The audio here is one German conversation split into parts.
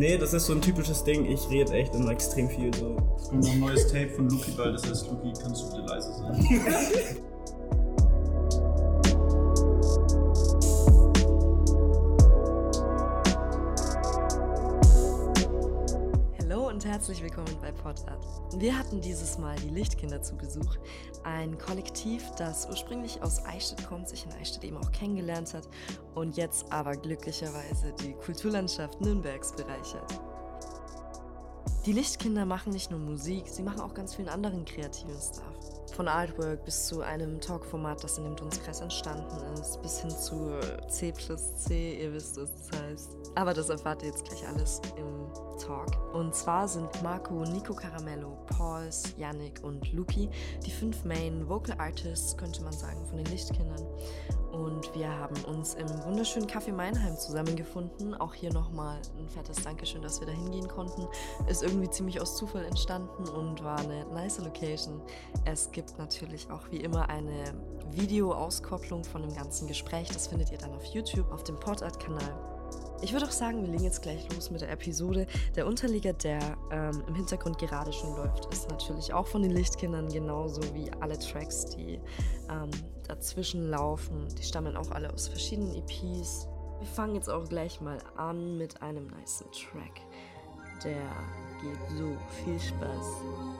Nee, das ist so ein typisches Ding. Ich rede echt immer extrem viel so. Es kommt noch ein neues Tape von Luki bald, das heißt, Luki, kannst du bitte leise sein? herzlich willkommen bei Podart. Wir hatten dieses Mal die Lichtkinder zu Besuch. Ein Kollektiv, das ursprünglich aus Eichstätt kommt, sich in Eichstätt eben auch kennengelernt hat und jetzt aber glücklicherweise die Kulturlandschaft Nürnbergs bereichert. Die Lichtkinder machen nicht nur Musik, sie machen auch ganz vielen anderen kreativen Stuff. Von Artwork bis zu einem Talkformat, das in dem Dunstkreis entstanden ist, bis hin zu C plus C, ihr wisst, was das heißt. Aber das erfahrt ihr jetzt gleich alles im Talk. Und zwar sind Marco, Nico Caramello, Pauls, Yannick und Luki die fünf Main Vocal Artists, könnte man sagen, von den Lichtkindern. Und wir haben uns im wunderschönen Café Meinheim zusammengefunden. Auch hier nochmal ein fettes Dankeschön, dass wir da hingehen konnten. Ist irgendwie ziemlich aus Zufall entstanden und war eine nice Location. Es gibt natürlich auch wie immer eine Videoauskopplung von dem ganzen Gespräch. Das findet ihr dann auf YouTube, auf dem Podart-Kanal. Ich würde auch sagen, wir legen jetzt gleich los mit der Episode. Der Unterleger, der ähm, im Hintergrund gerade schon läuft, ist natürlich auch von den Lichtkindern, genauso wie alle Tracks, die ähm, dazwischen laufen. Die stammen auch alle aus verschiedenen EPs. Wir fangen jetzt auch gleich mal an mit einem nice Track. Der geht so. Viel Spaß.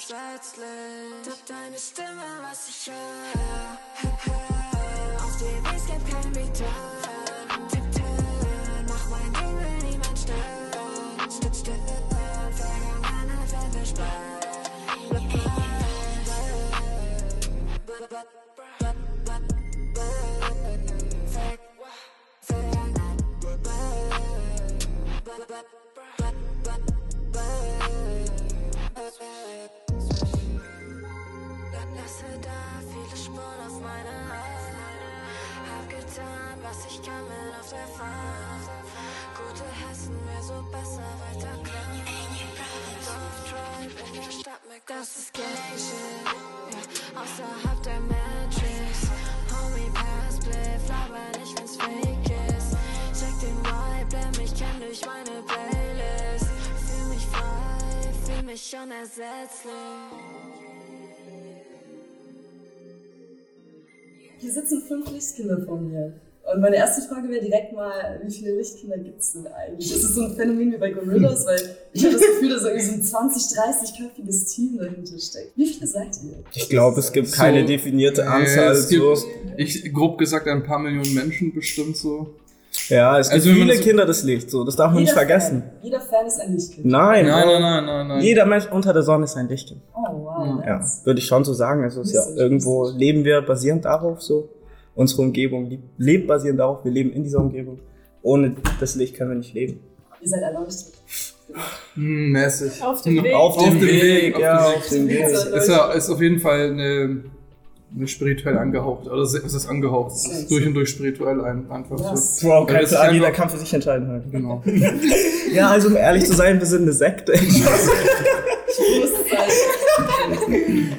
unersetzlich. Doch deine Stimme, was ich höre. Dem Weg gibt kein Return. Tipp-Turn, mach mein Ding, will niemand stören. Stück, stören, Vergangenheit wird versperrt. Blatt, blatt, blatt, blatt, blatt, blatt. Ver- Vergangenheit, blatt, blatt, blatt, blatt, blatt, blatt. Lasse da viele Spuren auf meiner Getan, was ich kann, bin auf der Fahrt. Gute Hessen, mir so besser weiter klar. Tribe in der Stadt mit das ist Gang Shit. Ja, außerhalb der Matrix. Homie, pass, bliff, laber nicht, wenn's fake ist. Check den Vibe, der mich kennt durch meine Playlist. Fühl mich frei, fühl mich unersetzlich. Hier sitzen fünf Lichtkinder vor mir. Und meine erste Frage wäre direkt mal, wie viele Lichtkinder gibt es denn eigentlich? Ist es so ein Phänomen wie bei Gorillas? Weil ich habe das Gefühl, dass irgendwie so ein 20, 30-köpfiges Team dahinter steckt. Wie viele seid ihr? Ich glaube, es gibt keine So. definierte Äh, Anzahl. es gibt, so. ich grob gesagt, ein paar Millionen Menschen bestimmt so. Ja, es gibt Also viele das- Kinder des Lichts. So, das darf man nicht vergessen. Fan, jeder Fan ist ein Lichtkind. Nein, Nein, nein, nein, nein, nein. Jeder Mensch unter der Sonne ist ein Lichtkind. Oh, wow. Ja, nice. würde ich schon so sagen. Also es ist ja irgendwo leben wir basierend darauf so. Unsere Umgebung lebt basierend darauf. Wir leben in dieser Umgebung. Ohne das Licht können wir nicht leben. Ihr seid erleuchtet. Hm, mäßig. Auf dem Weg. Auf dem Weg, Weg, ja, auf dem Weg. Ist, ja, ist auf jeden Fall eine, eine spirituell angehaucht. Oder es ist angehaucht. Es ist durch und durch spirituell ein, einfach so. Yes. Ja, das ist Plan, jeder einfach- kann für sich entscheiden. Halt. Genau. Ja, also um ehrlich zu sein, wir sind eine Sekte.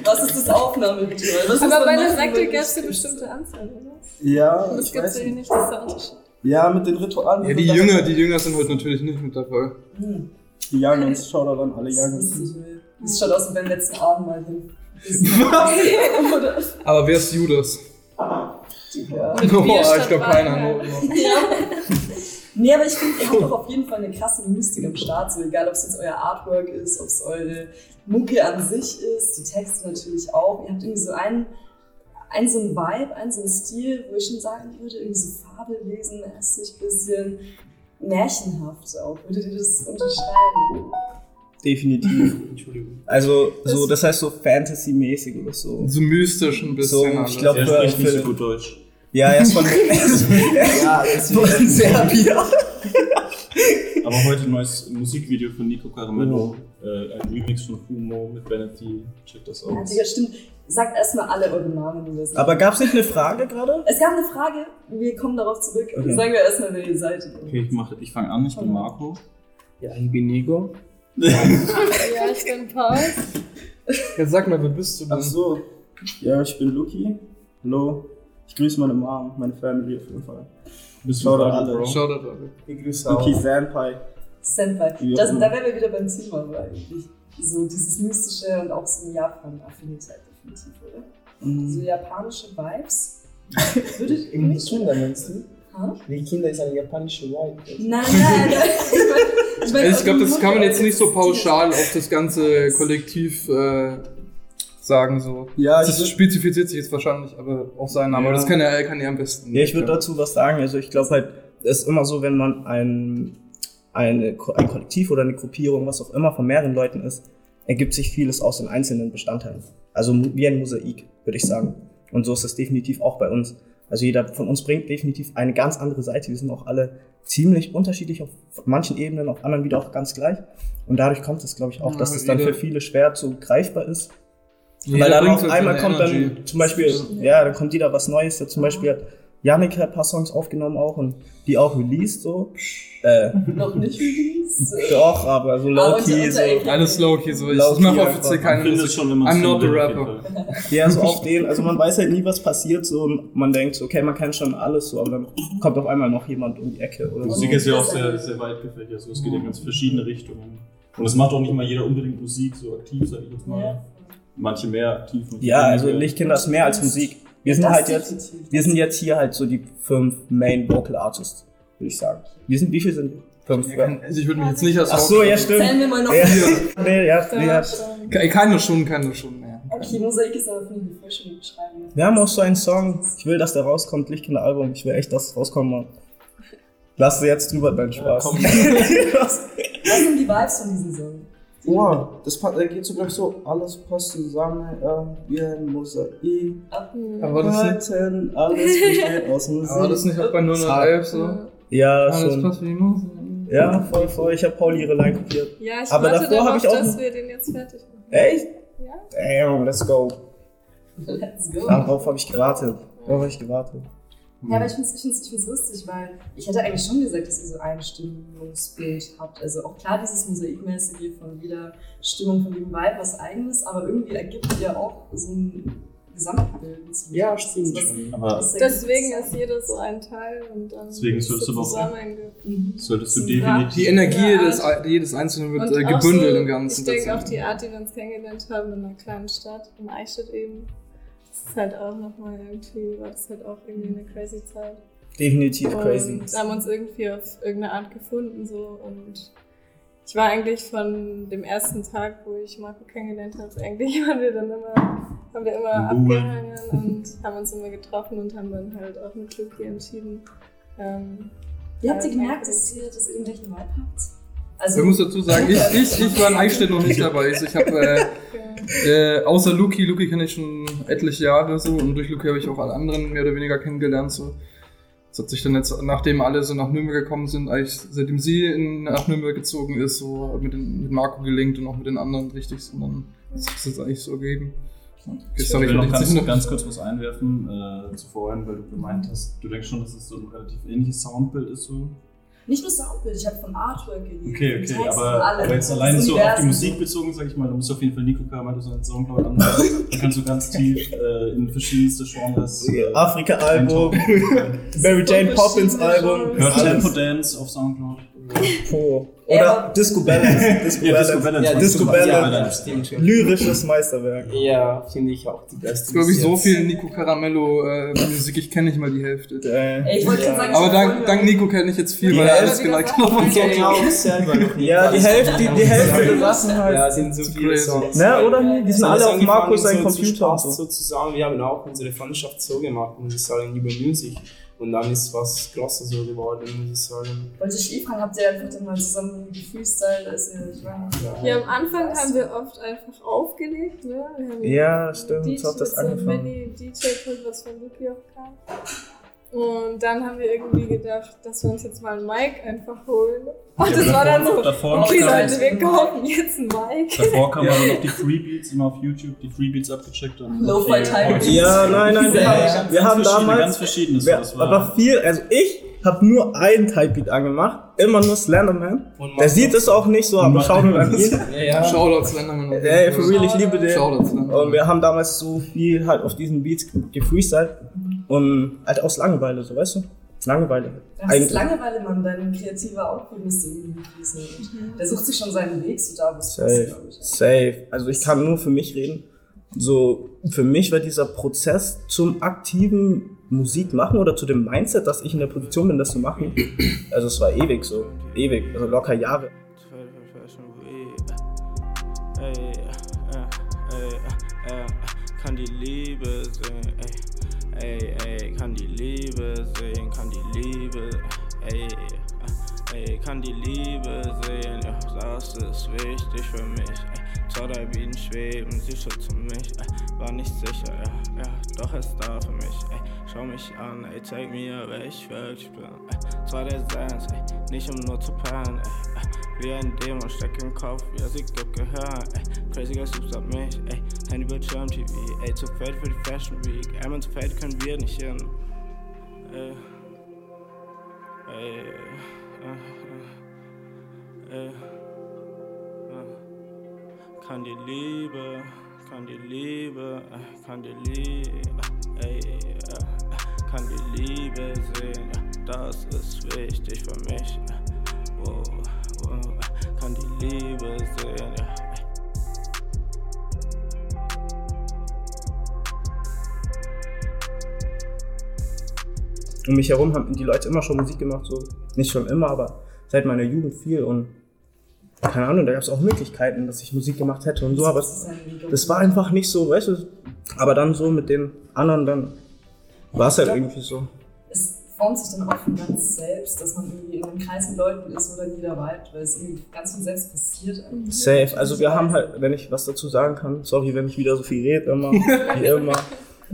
Was ist das ist Aber dann bei der Sekte gab es eine bestimmte Anzahl, oder? ja, Und das gibt es ja nicht. nicht, das ist der Unterschied. Ja, mit den Ritualen. Ja, die Jünger, die Jünger sind heute natürlich nicht mit dabei. Hm, Die Youngins, Shoutout an alle das ist Youngins. Das schaut aus wie beim letzten Abend mal hin. Aber wer ist Judas? Ja. Boah, ich glaube keiner. Wein. Nee, aber ich finde, ihr habt doch auf jeden Fall eine krasse Mystik am Start. So egal, ob es jetzt euer Artwork ist, ob es eure Mucke an sich ist, die Texte natürlich auch. Ihr habt irgendwie so einen, einen so einen Vibe, einen so einen Stil, wo ich schon sagen würde, irgendwie so fabelwesenmäßig, bisschen märchenhaft auch. Würdet ihr das unterschreiben? Definitiv. Entschuldigung. Also, so, das heißt so Fantasy-mäßig oder so. so mystisch ein bisschen. So, ich alles. glaub- Er spricht nicht so gut Deutsch. Ja, er ist von, ja, von Serbien. Aber heute ein neues Musikvideo von Nico Caramello. Äh, ein Remix von Fumo mit Vanity. Check das Ja, aus. Digga, stimmt. Sagt erstmal alle eure Namen. die wir sind. Aber gab's nicht eine Frage gerade? es gab eine Frage, wir kommen darauf zurück. Okay. Sagen wir erstmal, wer ihr seid. Okay, ich, mach- ich fange an. Ich bin Marco. Ja, ich bin Nico. Ja, ich bin Paul. Jetzt sag mal, wer bist du denn? Ach so. Ja, ich bin Luki. Hallo. Ich grüße meine Mom, meine Family auf jeden Fall. Da Radio, alle. Bro? Schau da gerade. Ich grüße Luki Senpai. Senpai. Ja. Das, da wären wir wieder beim Thema, so eigentlich. So dieses Mystische und auch so eine Japan-Affinität definitiv, oder? So Mhm. japanische Vibes. Würdet ihr nicht? Kinder meinst du? Ha? Die Kinder ist eine japanische Vibe. Nein, nein, nein. Ich, mein, Also ich glaube, das kann man jetzt nicht so pauschal auf das ganze Kollektiv äh, sagen. So. Ja, Das würd- spezifiziert sich jetzt wahrscheinlich aber auf seinen Namen, Ja. aber das kann er, kann er am besten. Ja, ich würde dazu was sagen. Also ich glaube halt, es ist immer so, wenn man ein, eine, ein Kollektiv oder eine Gruppierung, was auch immer, von mehreren Leuten ist, ergibt sich vieles aus den einzelnen Bestandteilen. Also wie ein Mosaik, würde ich sagen. Und so ist es definitiv auch bei uns. Also jeder von uns bringt definitiv eine ganz andere Seite. Wir sind auch alle ziemlich unterschiedlich auf manchen Ebenen, auf anderen wieder auch ganz gleich. Und dadurch kommt es, glaube ich, auch, Ja, dass es dann für viele schwer so greifbar ist. Jeder Weil dann auf so einmal kommt Energy. dann zum Beispiel, ja, dann kommt wieder was Neues. Ja, zum Beispiel hat Yannick hat ein paar Songs aufgenommen auch und die auch released so. Äh, Noch nicht released. doch, aber so low-key, so. Alles low-key, so. Ich, Low-key ich mache einfach. offiziell keine Musik. schon, man I'm not a rapper. Ja, so auf den, also man weiß halt nie, was passiert so und man denkt so, okay, man kennt schon alles so, aber dann kommt auf einmal noch jemand um die Ecke oder so. Musik ist ja auch sehr, sehr weit gefächert. Also es geht in ganz verschiedene Richtungen. Und es macht auch nicht mal jeder unbedingt Musik so aktiv, sag ich jetzt mal. Ja. Manche mehr aktiv. manche Ja, also. Lichtkinder ist mehr als Musik. Wir sind Das halt jetzt, wir sind jetzt hier halt so die fünf Main Vocal Artists, würde ich sagen. Wir sind, wie viel sind wir? Fünf. Also ich würde mich jetzt nicht als Ach so, ja, stimmt. Zählen wir mal noch Ja, vier. nee, ja, nee, ja. schon. Ke- Keine schon, keine schon mehr. Okay, Mosaik ist aber, voll Beschreibung. Wir haben auch so einen Song, ich will, dass der rauskommt, Lichtkinder-Album. Ich will echt, dass es rauskommt, Mann. Lass sie jetzt drüber, dein Spaß. komm. Was sind die Vibes von diesem Song? Wow, das geht so gleich so, alles passt zusammen, äh, wie ein Mosaik. Aber das nicht, Heute, alles besteht aus Musik. aber das nicht auch bei 011 so. Ja, Alles schon. passt wie Musik. Ja, voll, voll. Ich habe Pauli ihre Line kopiert. Ja, ich Aber warte davor darauf, hab ich auch- dass wir den jetzt fertig machen. Echt? Ja? Damn, let's go. Let's go. Darauf habe ich gewartet. Darauf habe ich gewartet. Ja, aber ich finde es ich find's, ich find's lustig, weil ich hätte eigentlich schon gesagt, dass ihr so ein Stimmungsbild habt. Also auch klar dieses Mosaikmäßige von wieder Stimmung von dem Vibe, was eigenes, aber irgendwie ergibt ihr auch so ein Gesamtbild. Ja, stimmt was- schon. Ergibt Deswegen ist jeder so ein Teil und dann Deswegen ist sollst so du aber auch- zusammenge- Mhm. solltest du definitiv. Die Energie Ja, des, jedes Einzelnen wird Und äh, gebündelt so, im Ganzen. Ich denke auch die Art, die wir uns kennengelernt haben in einer kleinen Stadt, in Eichstätt eben, das ist halt auch nochmal irgendwie, war das halt auch irgendwie eine crazy Zeit. Definitiv und crazy. haben uns irgendwie auf irgendeine Art gefunden so und ich war eigentlich von dem ersten Tag, wo ich Marco kennengelernt habe, eigentlich waren wir dann immer, haben wir immer Im abgehangen und haben uns immer getroffen und haben dann halt auch mit Luki entschieden. Ähm, Wie habt ihr äh, gemerkt, dass ihr, ihr den gleichen Vibe habt? Also, Ich muss dazu sagen, ich, ich, ich war in Eichstätt noch nicht dabei. Also ich habe äh, äh, außer Luki, Luki kenne ich schon etliche Jahre so und durch Luki habe ich auch alle anderen mehr oder weniger kennengelernt. So. Das hat sich dann jetzt, nachdem alle so nach Nürnberg gekommen sind, eigentlich seitdem sie in, nach Nürnberg gezogen ist, so mit, den, mit Marco gelingt und auch mit den anderen richtig, so dann hat sich das jetzt eigentlich so ergeben. Ich will noch ganz, noch ganz kurz was einwerfen äh, zu vorhin, weil du gemeint hast, du denkst schon, dass es so ein relativ ähnliches Soundbild ist. So. Nicht nur Soundbild, ich habe von Artwork geredet. Okay, okay, aber, von allem. aber jetzt Das allein so auf die. Musik bezogen, sag ich mal, du musst auf jeden Fall Nico Kamer, du einen Soundcloud an. Da kannst du ganz tief äh, in verschiedenste Genres. Äh, Afrika-Album. Mary Jane So Poppins verschiedene Album. Genres. Hört. Tempo Dance auf Soundcloud. Oh. Oder Disco Balance. Disco Ja, Disco Balance. Ja, Disco Balance. Balance. Stimmt. Lyrisches Meisterwerk. Ja, finde ich auch die beste. Es glaube ich so viel Nico Caramello äh, Musik, ich kenne nicht mal die Hälfte. Äh, ich wollte gerade sagen, Aber ich dank, dank Nico kenne ich jetzt viel, Ja, weil er ja, alles geliked hat und Ich so. kenne ja ja, die. Hälfte, die, die Hälfte der Sachen halt. Ja, sind so viele. Songs. Ne, oder? Die sind alle auf Markus sein so zu Computer sozusagen. Wir haben auch unsere Freundschaft so gemacht, muss ich sagen, über Musik. Und dann ist was Grosses so geworden, muss ich sagen. Wollte ich eh fragen, habt ihr einfach dann mal zusammen gefreestylt, als ihr, ich war Ja, am Anfang haben wir oft einfach aufgelegt, ne? Wir haben Ja, stimmt, DJ so hat das mit so einem angefangen. Mini-DJ-Pult, was von Luki auch kam. Und dann haben wir irgendwie gedacht, dass wir uns jetzt mal ein Mic einfach holen. Und Ja, das war dann so, davor, okay Leute, wir kaufen jetzt ein Mic. davor kann man noch die Freebeats immer auf YouTube, die Freebeats abgecheckt und Lo-Fi Time. Ja, nein, nein, wir haben, wir haben ganz verschiedene, ganz damals, verschiedenes. wir, war, aber viel, also ich habe nur einen Typebeat angemacht, immer nur Slenderman. Der sieht es auch nicht so, aber schaut an ihn. Ja, ja. Shoutouts Slenderman. Ey, for real, ich liebe den. Slenderman. Und wir haben damals so viel halt auf diesen Beats gefreestylt und halt aus Langeweile, so weißt du? Langeweile. Das ist Langeweile, Mann, dein kreativer Output müsste irgendwie fließen. Der sucht sich schon seinen Weg so da, wo es passt, Safe, glaube ich. safe. Also ich kann nur für mich reden. So, für mich war dieser Prozess zum aktiven Musik machen oder zu dem Mindset, dass ich in der Position bin, das zu machen. Also es war ewig so. Ewig. Also locker Jahre. Kann die Liebe sehen, ey, ey, kann die Liebe sehen, kann die Liebe, ey, ey, kann die Liebe sehen, ja, das ist wichtig für mich, ey, zwei, drei Bienen schweben, sie schützen mich, ey, war nicht sicher, ja, ja, doch ist da für mich, ey, schau mich an, ey, zeig mir, wer ich wirklich bin, ey, zwei, der Sands, ey, nicht um nur zu pennen, ey, ey, wie ein Dämon steckt im Kopf, wie er sie gibt Gehör, ey, crazy guys ab mich, ey, Handy Bildschirm TV, ey, zu fett für die Fashion Week, ey, zu fett können wir nicht hin, ey, ey, äh, äh, äh, äh, kann die Liebe, kann die Liebe, äh, kann die Liebe, ey, äh, kann die Liebe sehen, das ist wichtig für mich, wow, wow, kann die Liebe sehen. Um mich herum haben die Leute immer schon Musik gemacht, so. Nicht schon immer, aber seit meiner Jugend viel und keine Ahnung, da gab es auch Möglichkeiten, dass ich Musik gemacht hätte und so, aber das war einfach nicht so, weißt du, aber dann so mit den anderen, dann war es halt irgendwie so. Es formt sich dann auch von ganz selbst, dass man irgendwie in einem Kreis mit Leuten ist, wo dann jeder vibet, weil es irgendwie ganz von selbst passiert. eigentlich. Safe. Also wir haben halt, wenn ich was dazu sagen kann, sorry, wenn ich wieder so viel rede, immer, wie immer.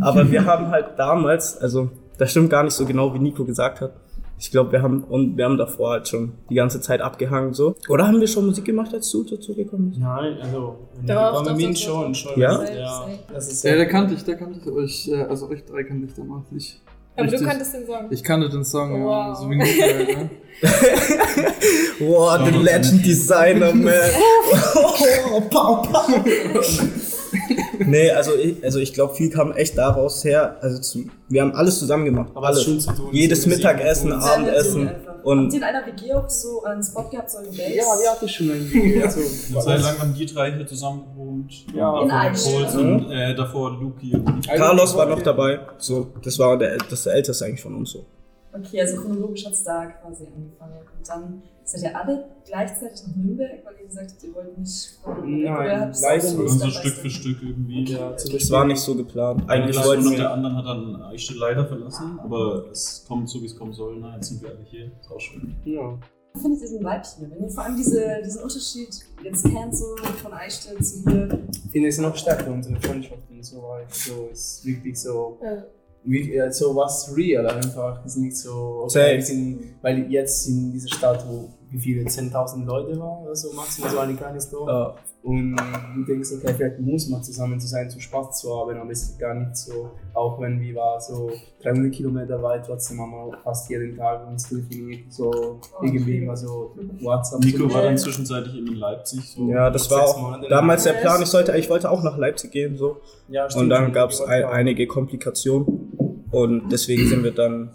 Aber wir haben halt damals, also das stimmt gar nicht so genau, wie Nico gesagt hat. Ich glaube, wir haben und wir haben davor halt schon die ganze Zeit abgehangen so. Oder haben wir schon Musik gemacht, als du dazu gekommen bist? Nein, also, Doch, doch, mir doch, schon, schon. Ja? ja. Das ist Ja, der kannte ich, der kannte ich euch, äh, also euch drei kannte ich damals nicht. Aber du Richtig. kanntest den Song. Ich kannte den Song, ja. Wow. So wie halt, ne? Wow, the Legend Designer, man. Oh, pow, pow. nee, also ich, also ich glaube, viel kam echt daraus her. Also zu, wir haben alles zusammen gemacht. Aber es alles. ist schon zu tun. Jedes so Mittagessen, Sehr Abendessen. einfach. und- Habt ihr in einer WG auch so einen Spot gehabt, so einen Base? Ja, wir hatten schon ein also, Eine Zeit lang haben die drei hier zusammen gewohnt. Ja. In. Puls und äh, davor Luki und Carlos war noch dabei. So, das war der, das der älteste eigentlich von uns so. Okay, also chronologisch hat es da quasi angefangen. Und dann seid ihr alle gleichzeitig nach Nürnberg, weil ihr gesagt habt, ihr wollt nicht von Nein, leider so nicht. so by Stück für Stück irgendwie. Ja, zum Das war nicht so geplant. Eigentlich wollten und der anderen hat dann Eichstätt leider verlassen, aber es kommt so, wie es kommen soll. Na, jetzt sind wir alle hier. Ist auch schön. Ja. Wie findet ihr den Vibe hier? Wenn ihr vor allem diese, diesen Unterschied jetzt kennt, so von Eichstätt zu hier, Ich finde es noch stärker, unsere Freundschaft und so halt. So, es ist wirklich so, Ja. Äh, so was real einfach. Es ist nicht so, okay, sind, weil jetzt in dieser Stadt, wo wie viele, 10.000 Leute waren oder so, maximal so ein kleines Dorf. Ja, Und du denkst, okay, vielleicht muss man zusammen zu sein, zu Spaß zu haben, aber es ist gar nicht so. Auch wenn wir war so 300 Kilometer weit, trotzdem haben wir fast jeden Tag uns telefoniert, so irgendwie immer so WhatsApp. Nico war dann zwischenzeitlich eben in Leipzig. So. ja, das war auch damals der. Plan. Ich sollte, ich wollte auch nach Leipzig gehen so. Ja, Und stimmt, dann stimmt, gab es ein, einige Komplikationen und deswegen sind wir dann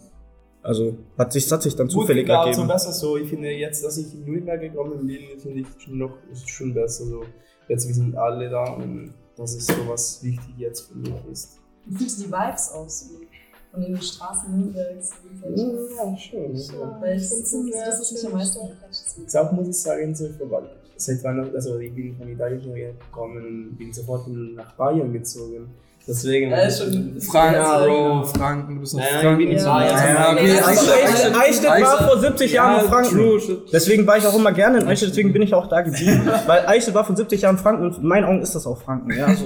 Also hat sich, hat sich dann Gut, zufällig klar, ergeben. so besser so. Ich finde jetzt, dass ich in Nürnberg gekommen bin, finde ich schon noch ist schon besser so. Jetzt wir sind alle da und das ist so was wichtig jetzt für mich ist. Wie fühlt sich die Vibes aus? so Von den Straßen Nürnbergs? Ja, schon. Ja, Weil ich finde, sehr das ist nicht am schön. meisten gecatcht. Ich auch muss ich sagen, so vorbei. Seit Weihnachten, also ich bin von Italien gekommen und bin sofort nach Bayern gezogen. Deswegen. Ja, schon. Ja, Bro, genau. Franken, du bist noch Nein, Franken. Ja, Eichstätt, also war vor 70 Jahren in Franken. True. Deswegen war ich auch immer gerne in Eichstätt, deswegen bin ich auch da geblieben. Weil Eichstätt war vor 70 Jahren Franken und in meinen Augen ist das auch Franken. Ja, also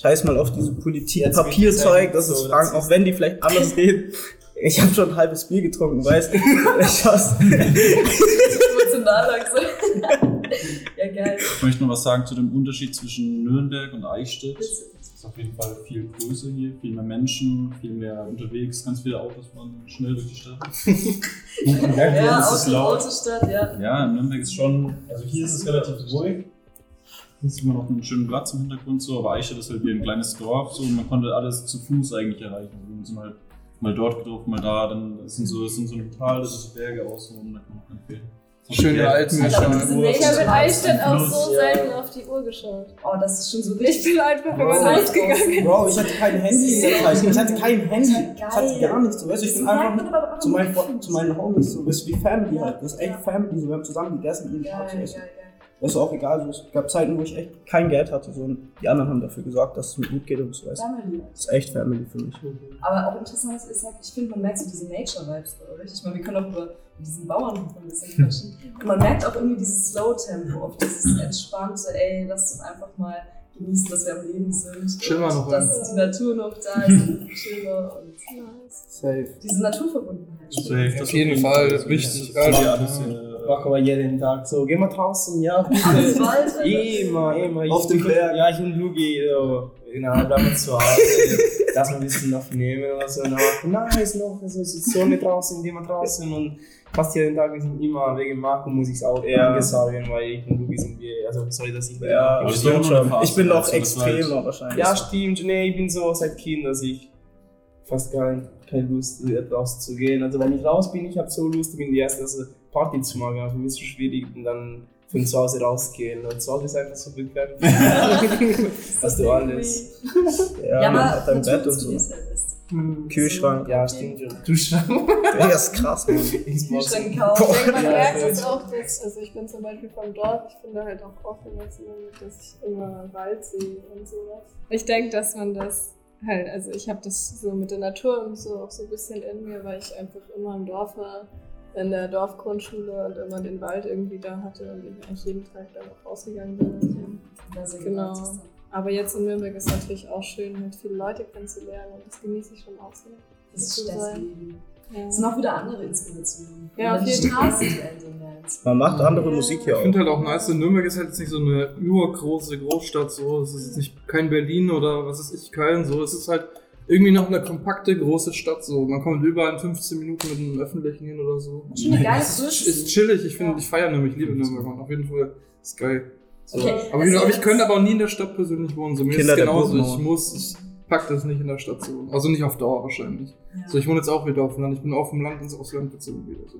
scheiß mal auf diese Politik, Jetzt Papierzeug, das ist Franken, auch wenn die vielleicht anders reden. Ich habe schon ein halbes Bier getrunken, weißt du? Ich hasse- Emotional langsam. ja, geil. Ich möchte noch was sagen zu dem Unterschied zwischen Nürnberg und Eichstätt. Es ist auf jeden Fall viel größer hier, viel mehr Menschen, viel mehr unterwegs, ganz viele Autos fahren schnell durch die Stadt. Und Ja, ja, ist es Auto, laut. Autostadt, ja. Ja, in Nürnberg ist schon, also hier ist es relativ ruhig. Hier sieht man noch einen schönen Platz im Hintergrund so, aber Eichstätt ist halt wie ein kleines Dorf so und man konnte alles zu Fuß eigentlich erreichen. Also wir sind halt mal dort getroffen, mal da, dann sind so, es sind so ein Tal, das ist Berge außen, da kann man auch empfehlen. Schöne aber diese Ich habe in Eichstätt auch so selten auf die Uhr geschaut. Oh, das ist schon so Ich richtig. bin einfach immer Bro, rausgegangen. Bro, ich hatte kein Handy in der Zeit. Ich hatte kein Handy. Ich hatte gar nichts. Weißt du, ich bin einfach zu meinen, zu Homies. So, das ist wie Family halt. Das ist echt. Family. So, wir haben zusammen gegessen. So, geil, ist, geil. ist auch egal. So, es gab Zeiten, wo ich echt kein Geld hatte. So, und die anderen haben dafür gesorgt, dass es mir gut geht und so. Weißt. du. Family. Das ist echt Family für mich. Aber auch interessant ist halt, ich finde, man merkt so diese Nature-Vibes bei euch. Ich meine, wir können auch über diesen Bauernhof ein bisschen quatschen. Und man merkt auch irgendwie dieses Slow-Tempo, auch dieses entspannte, ey, lass doch einfach mal genießen, dass wir am Leben sind. Chill mal und noch Dass die Natur noch da ist und chiller und Safe. diese Naturverbundenheit. Safe, das Auf jeden Fall, wichtig. Das ist Ja. Machen wir jeden Tag so. Gehen wir draußen, ja. Immer, immer. Auf Ich- dem Berg. Ja, ich und Lugi, so, genau, bleiben zu Hause. Lass mal ein bisschen aufnehmen oder so. Und dann machen, nice, noch, also, es ist Sonne draußen, gehen wir draußen. Und fast jeden Tag, wir sind immer wegen Marco, muss ich es auch Ja. sagen, weil ich und Lugi sind wir, also, sorry, dass ich Ja, Aber nur eine schon. Ich bin noch also extremer wahrscheinlich. Ja, stimmt. Nee, ich bin so seit Kind, dass ich fast gar keine Lust raus zu gehen. Also wenn ich raus bin, ich habe so Lust, ich bin die erste also Party zu machen. Also mir ist es schwierig und dann von zu Hause rausgehen. Und zu Hause ist einfach so bequem. Hast du alles. Ja, Ja, man aber hat ein Bett und so. selbst. Kühlschrank. Ja, stimmt schon. Duschschrank. Ja, ist krass, Mann. Kühlschrank kaufen. Man merkt das es auch, dass, also ich bin zum Beispiel vom Dorf, ich bin da halt auch aufgewachsen damit, dass ich immer Wald sehe und sowas. Ich denke, dass man das halt, also ich habe das so mit der Natur und so auch so ein bisschen in mir, weil ich einfach immer im Dorf war, in der Dorfgrundschule und immer den Wald irgendwie da hatte und ich eigentlich jeden Tag da noch rausgegangen bin. Und so. Ja, sehr Genau. Aber jetzt in Nürnberg ist natürlich auch schön, halt viele Leute kennenzulernen und das genieße ich schon auch sehr. Das ist. Stadtleben. Ja. Es sind auch wieder andere Inspirationen. Ja, auf die jeden merkt. Man macht andere Musik hier Ich auch. finde halt auch nice, in Nürnberg ist halt jetzt nicht so eine urgroße Großstadt, so. Es ist jetzt nicht kein Berlin oder was ist ich, Köln, so. Es ist halt irgendwie noch eine kompakte große Stadt, so. Man kommt überall in 15 Minuten mit dem Öffentlichen hin oder so. Schon eine geile ist, ist chillig, ich finde, ich feiere nämlich, ich liebe Nürnberg. Auf jeden Fall. Ist geil. So. Okay, aber, also ich jetzt- könnte aber auch nie in der Stadt persönlich wohnen. So, mir Kinder ist genauso. Ich muss, ich pack das nicht in der Stadt zu wohnen. Also nicht auf Dauer wahrscheinlich. Ja. So, ich wohne jetzt auch wieder auf dem Land. Ich bin auf dem Land ins Ausland gezogen wieder. So.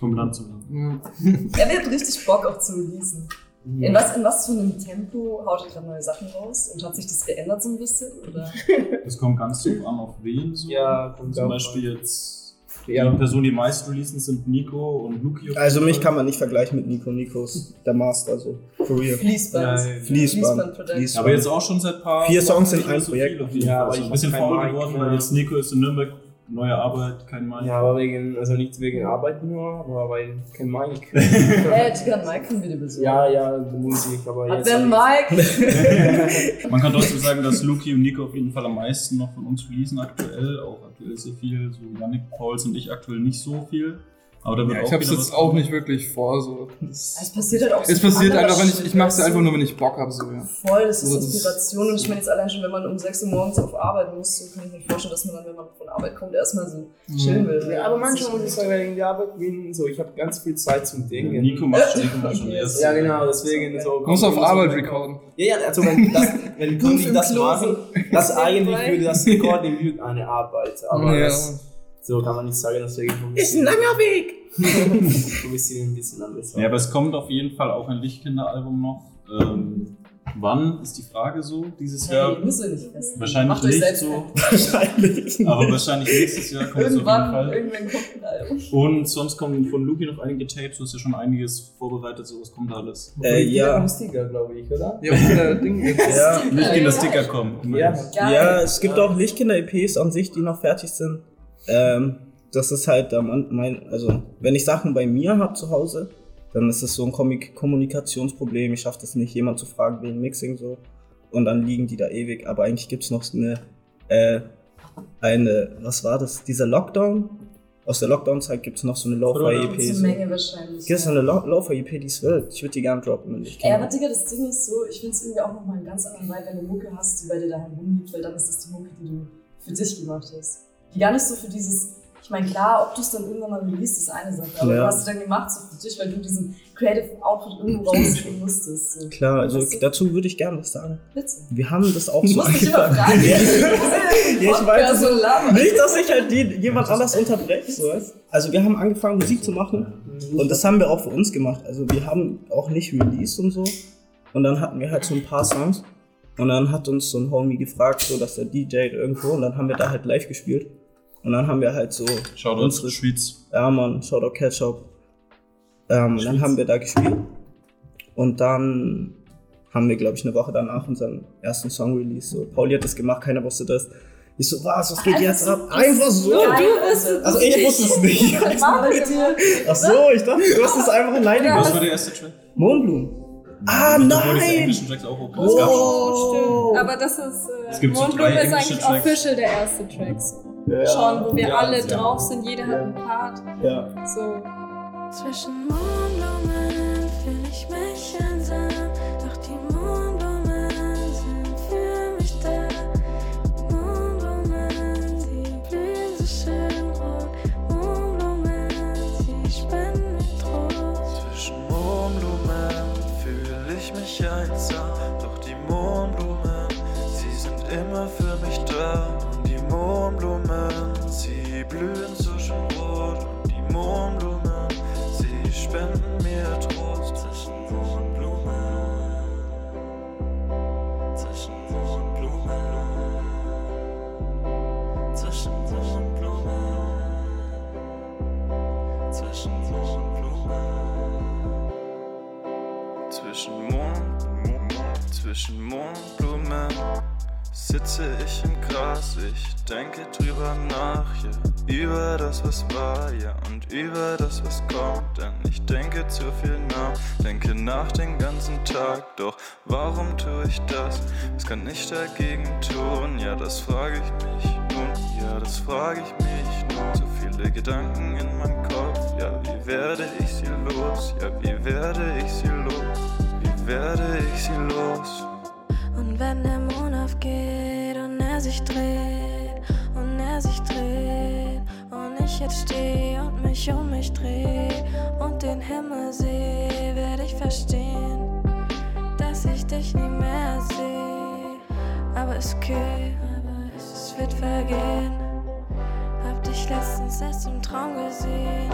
vom Land zu Land. Ja. Er wird richtig Bock auch zu releasen. In was, in was für einem Tempo haut ihr gerade neue Sachen raus? Und hat sich das geändert so ein bisschen? Oder? Es kommt ganz drauf an, auf wen so. Ja, kommt Zum Beispiel jetzt Ja. die Personen, die meist releasen, sind Nico und Luki. Also mich kann man nicht vergleichen mit Nico. Nico ist der Master, also for real. Fließband. Ja, Fließband. Fließband. Fließband. Aber jetzt auch schon seit paar Vier Songs in einem so Projekt. jeden Ja, aber ich ein bisschen faul geworden, ja. weil jetzt Nico ist in Nürnberg, neue Arbeit, kein Mann. Ja, aber wegen, also nicht wegen Arbeit nur, aber weil kein Mic. Äh, Tigran Mike können wir dir besuchen. ja, ja, Musik, aber Hat jetzt. ein Mike? Man kann trotzdem sagen, dass Luki und Nico auf jeden Fall am meisten noch von uns releasen aktuell. Auch aktuell sehr viel. So Yannick, Pauls und ich aktuell nicht so viel. Aber da wird Ja, auch ich hab's jetzt auch nicht wirklich vor. So. Das, Es passiert halt auch so es passiert einfach, wenn ich, ich mach's Shit, einfach nur, wenn ich Bock hab. So, ja. Voll, das ist Also das ist- Inspiration. Und ich meine jetzt allein schon, wenn man um 6 Uhr morgens auf Arbeit muss, so kann ich mir vorstellen, dass man dann, wenn man von Arbeit kommt, erstmal so chillen will. Ja, aber manchmal muss ich sagen, wenn ich in die Arbeit bin, so, ich habe ganz viel Zeit zum Denken. Nico macht, Nico macht schon erst. Ja, genau, deswegen so. Du musst auf Arbeit so- recorden. Ja, ja, also wenn, das, wenn Kunden das machen, das eigentlich würde das Recording würde eine Arbeit. Aber Ja. das So kann man nicht sagen, dass wir irgendwo ein Ist ein langer Weg! ein bisschen, ein bisschen anders Ja, aber es kommt auf jeden Fall auch ein Lichtkinder-Album noch. Ähm, wann ist die Frage so? Dieses Hey, Jahr? müsst ihr nicht fest. Wahrscheinlich nicht selbst so. Wahrscheinlich. Aber wahrscheinlich nächstes Jahr kommt es auf jeden Irgendwann, Fall. irgendwann kommt ein Album. Und sonst kommen von Luki noch einige Tapes. Du hast ja schon einiges vorbereitet. So was kommt da alles. Äh, ja. Am Sticker, glaube ich, oder? Ja, der Ding. Ja. Lichtkinder-Sticker kommen. Ja. Geil. Ja, es gibt auch Lichtkinder-EPs an sich, die noch fertig sind. Ähm, das ist halt mein, also wenn ich Sachen bei mir habe zu Hause, dann ist es so ein Kommunikationsproblem. Ich schaffe das nicht, jemand zu fragen wegen Mixing so. Und dann liegen die da ewig. Aber eigentlich gibt's noch eine, äh, eine, was war das? Dieser Lockdown? Aus der Lockdown-Zeit gibt's noch so eine Lo-Fi-EP. Das ist So. eine Menge wahrscheinlich. Gibt es eine Lo- Lo-Fi-EP, die ist wild. Ich würde die gerne droppen. wenn ich kann. aber Digga, das Ding ist so, ich finde es irgendwie auch nochmal einen ganz anderen Vibe, wenn du Mucke hast, die bei dir daheim rumliegt, weil dann ist das die Mucke, die du für dich gemacht hast. Die gar nicht so für dieses, ich meine, klar, ob du es dann irgendwann mal release, ist eine Sache, aber Ja. du hast du dann gemacht so für dich, weil du diesen Creative Output irgendwo rausgeben musstest. So. Klar, also Weißt du? dazu würde ich gerne was sagen. Bitte. Wir haben das auch Ich so angefangen. fragen. Ja. ich weiß, so. Nicht, dass ich halt die, jemand anders unterbreche. So. Also wir haben angefangen Musik zu machen und das haben wir auch für uns gemacht. Also wir haben auch nicht released und so. Und dann hatten wir halt so ein paar Songs. Und dann hat uns so ein Homie gefragt, so dass der DJ irgendwo und dann haben wir da halt live gespielt. Und dann haben wir halt so Shoutout unsere zu Schwyz. ja, Mann, Shoutout Ketchup. Ähm, dann haben wir da gespielt. Und dann haben wir, glaube ich, eine Woche danach unseren ersten Song release. So, Pauli hat das gemacht, keiner wusste das. Ich so, was, was geht Einfach jetzt so- ab? Einfach so. Du wusstest. Also ich wusste es nicht. Mach mit dir. Ach so, ich dachte, du hast es einfach alleine Was gemacht. war der erste Track? Mondblumen. Ah, nein! englischen Tracks auch okay. Es gab schon. Oh, stimmt. Aber das ist. Äh, Es gibt so Mondblume drei ist eigentlich Tracks. official der erste Track. So. Ja, Schon, wo wir Ja, alle ja. drauf sind, jeder hat einen Part. Ja. So. Zwischen Mondblumen fühl ich mich einsam, doch die Mondblumen sind für mich da. Mondblumen, sie blühen so schön rot. Mondblumen, sie spenden mir Trost. Zwischen Mohnblumen fühle ich mich einsam, doch die Mohnblumen, sie sind immer für mich da. Mohnblumen, sie blühen so schön rot. Und die Mohnblumen, sie spenden mir Trost. Zwischen Mohnblumen, zwischen Mohnblumen, zwischen Mohnblumen, zwischen Mohnblumen. Zwischen Mond, zwischen Mondblumen sitze ich im Gras, ich denke drüber nach, ja, über das, was war, ja, und über das, was kommt, denn ich denke zu viel nach, denke nach den ganzen Tag, doch warum tue ich das? Was kann ich dagegen tun? Ja, das frage ich mich nun, ja, das frage ich mich nun, so viele Gedanken in meinem Kopf, ja, wie werde ich sie los? Ja, wie werde ich sie los? Wie werde ich sie los? Und wenn der sich dreht und er sich dreht und ich jetzt stehe und mich um mich dreh und den Himmel sehe, werde ich verstehen, dass ich dich nie mehr sehe. Aber okay, aber es wird vergehen. Hab dich letztens erst im Traum gesehen,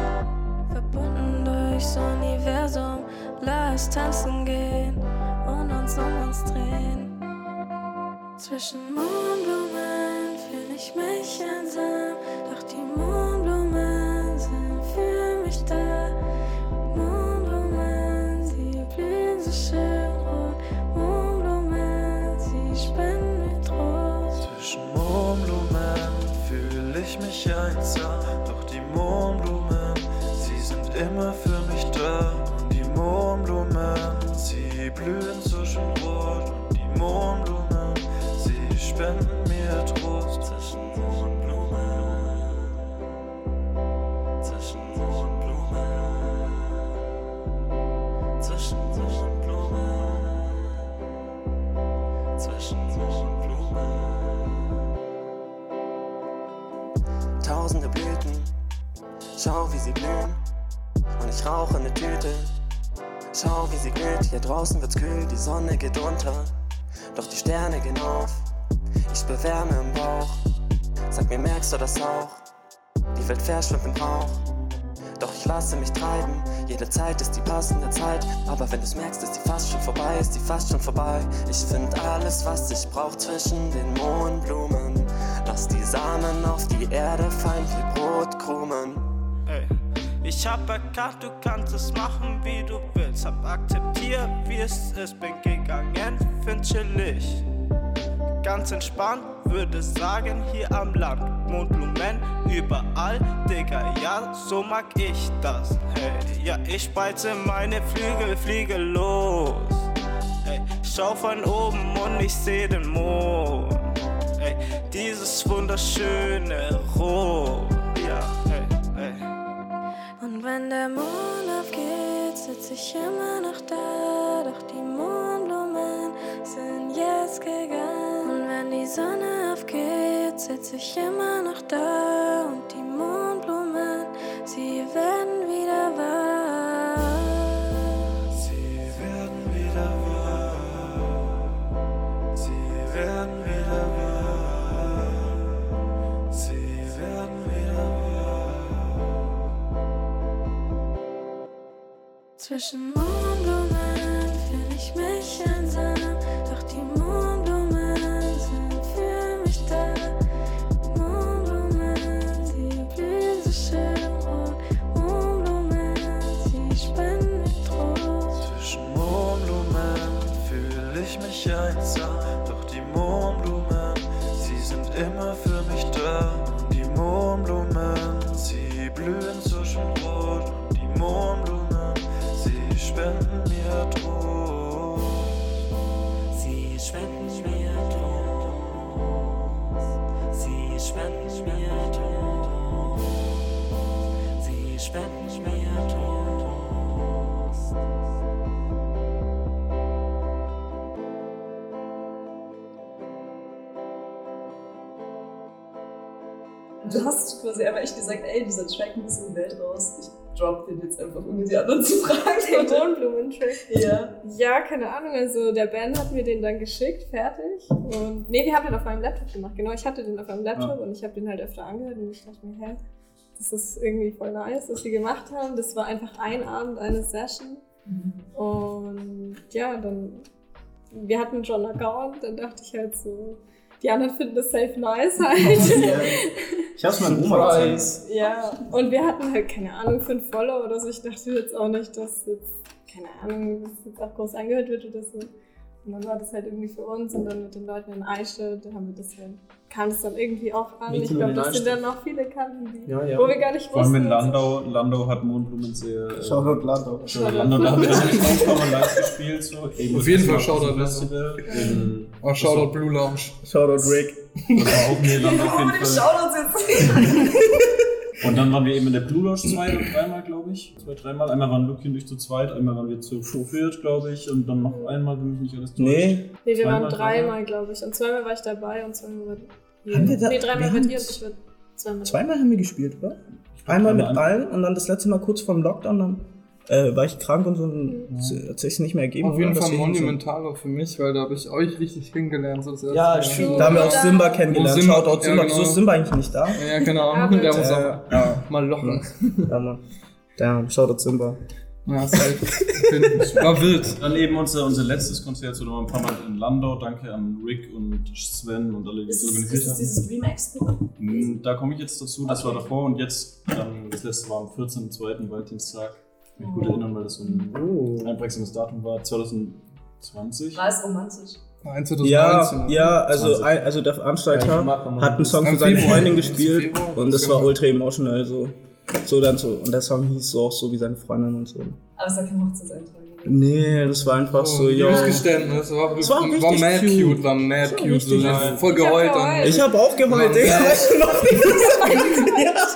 verbunden durchs Universum. Lass tanzen gehen und uns um uns drehen. Zwischen Mondblumen fühl ich mich einsam, doch die Mondblumen sind für mich da. Mondblumen, sie blühen so schön rot. Mondblumen, sie spenden mir Trost. Zwischen Mohnblumen fühle ich mich einsam, doch die Mohnblumen, sie sind immer für du das auch? Die Welt verschwimmt im Rauch. Doch ich lasse mich treiben, jede Zeit ist die passende Zeit. Aber wenn du's merkst, ist die fast schon vorbei, ist die fast schon vorbei. Ich find alles, was ich brauch zwischen den Mohnblumen. Lass die Samen auf die Erde fallen wie Brotkrumen. Ey, ich hab erkannt, du kannst es machen, wie du willst. Hab akzeptiert, wie es ist, bin gegangen, find chillig. Ganz entspannt, würde sagen, hier am Land. Mondblumen überall, Digga, ja, so mag ich das. Hey, ja, ich spreize meine Flügel, fliege los. Ey, schau von oben und ich seh den Mond. Ey, dieses wunderschöne Rot. Und wenn der Mond aufgeht, sitz ich immer noch da. Doch die Mondblumen sind jetzt gegangen. Und wenn die Sonne aufgeht, sitz ich immer noch da. Und die Mondblumen, sie werden wieder wahr. Zwischen Mondblumen einfach echt gesagt, ey, dieser Track muss in die Welt raus. Ich drop den jetzt einfach, ohne die anderen zu fragen. Den Mondblumen-Track. Ja. Ja, keine Ahnung. Also der Ben hat mir den dann geschickt, fertig. Und nee, wir haben den auf meinem Laptop gemacht. Genau, ich hatte den auf meinem Laptop und ich habe den halt öfter angehört und ich dachte mir, hä, das ist irgendwie voll nice, was wir gemacht haben. Das war einfach ein Abend, eine Session. Und ja, dann, wir hatten schon einen Account, dann dachte ich halt so, die anderen finden das safe nice halt. Ich hab's meiner Oma gezeigt. Ja, und wir hatten halt, keine Ahnung, fünf Follower oder so. Ich dachte jetzt auch nicht, dass jetzt, keine Ahnung, dass jetzt auch groß angehört wird oder so. Und dann war das halt irgendwie für uns und dann mit den Leuten in Eichstätt, da haben wir das halt, kam das dann irgendwie auch an. Mädchen ich glaube, Eichstätt. wir dann auch viele kannten, die, Ja, ja. wo wir gar nicht Vor allem wussten. in Landau. Landau hat Mondblumen sehr. äh, Shoutout Landau. Shoutout Landau, da haben wir auch mal live gespielt. So. Eben Auf jeden Fall Shoutout Festival. In, Oh, Shoutout Blue Lounge. Shoutout Rick. Das war auch mir Landau auf jeden die Fall. Shoutouts jetzt. Und dann waren wir eben in der Blue Lounge zwei oder dreimal, glaube ich. Zwei, dreimal. Einmal waren Luki und ich zu zweit, einmal waren wir zu viert, glaube ich. Und dann noch einmal, wenn mich nicht alles täuscht. Nee. Nee, wir waren dreimal, glaube ich. Und zweimal war ich dabei und zweimal war Haben wir da- nee, dreimal haben- ihr und ich zweimal. Zweimal haben wir gespielt, oder? Einmal mit allen und dann das letzte Mal kurz vorm Lockdown, dann äh, war ich krank und so, dann hat sich nicht mehr ergeben. Auf jeden Fall Deswegen so- monumental auch für mich, weil da habe ich euch richtig kennengelernt. So das erste Ja, Mal. stimmt. Da haben wir auch Simba kennengelernt. Simba, Shoutout ja, Simba. genau. Wieso ist Simba eigentlich nicht da? Ja, keine Ahnung. Der muss Äh, auch ja. mal lochen. Ja, Mann. Damn, Shoutout Simba. Ja, ist halt, war wild. Dann eben unser, unser letztes Konzert, so noch ein paar Mal in Landau. Danke an Rick und Sven und alle, die es Ist organisiert ist es haben. dieses Dream Expo? Mm, Da komme ich jetzt dazu, das war davor und jetzt, ähm, das letzte war am 14.02. Valentinstag. Kann mich gut erinnern, weil das so ein Oh. einprägsames Datum war, 2020. War es romantisch? Nein, Ja, 2019. ja, also, 20. ein, also der Veranstalter Ja, ich hat einen Song für seine. Freundin gespielt und das war Genau. ultra emotional. So. So dann so. Und der Song hieß so auch so wie seine Freundin und so. Aber es war kein Hochzeitseintrag. Nee, das war einfach so, yo. Liebesgeständnis, war, Es war war, richtig mad cute. cute, war mad war cute. So, ja, voll geheult. Ich hab dann. geheult. Ich habe auch geheult, Digga. Ja. Weißt du noch, wie das war? Ja, das war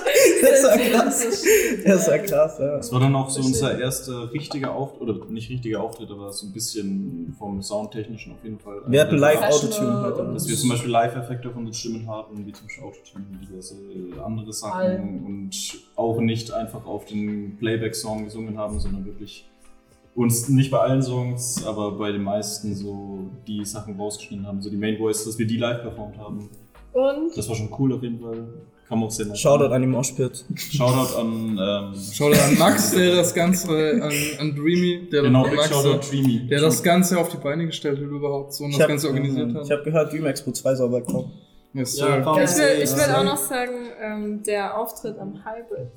krass. Das war krass, ja. Das war dann auch so unser erster richtiger Auftritt, oder nicht richtiger Auftritt, aber so ein bisschen vom Soundtechnischen auf jeden Fall. Wir hatten live Professional Autotune halt. Dass wir zum Beispiel Live-Effekte von den Stimmen hatten, wie zum Beispiel Autotune und diverse andere Sachen Alben. und auch nicht einfach auf den Playback-Song gesungen haben, sondern wirklich uns nicht bei allen Songs, aber bei den meisten so die Sachen rausgeschnitten haben, so die Main Voice, dass wir die live performt haben. Und Das war schon cool auf jeden Fall. Kam auch sehr nett. Shoutout an die Moshpit. Shoutout an, ähm, Shoutout an Max, der das Ganze, an, an Dreamy, der, Genau, der Max, Shoutout Dreamy. der das Ganze auf die Beine gestellt hat überhaupt so und Ich das hab- Ganze organisiert Ich hat. habe gehört, Dream Expo 2 soll bald kommen. Yes, Ja, komm. Ich will, ich will auch noch sagen, ähm, der Auftritt am Hybrid,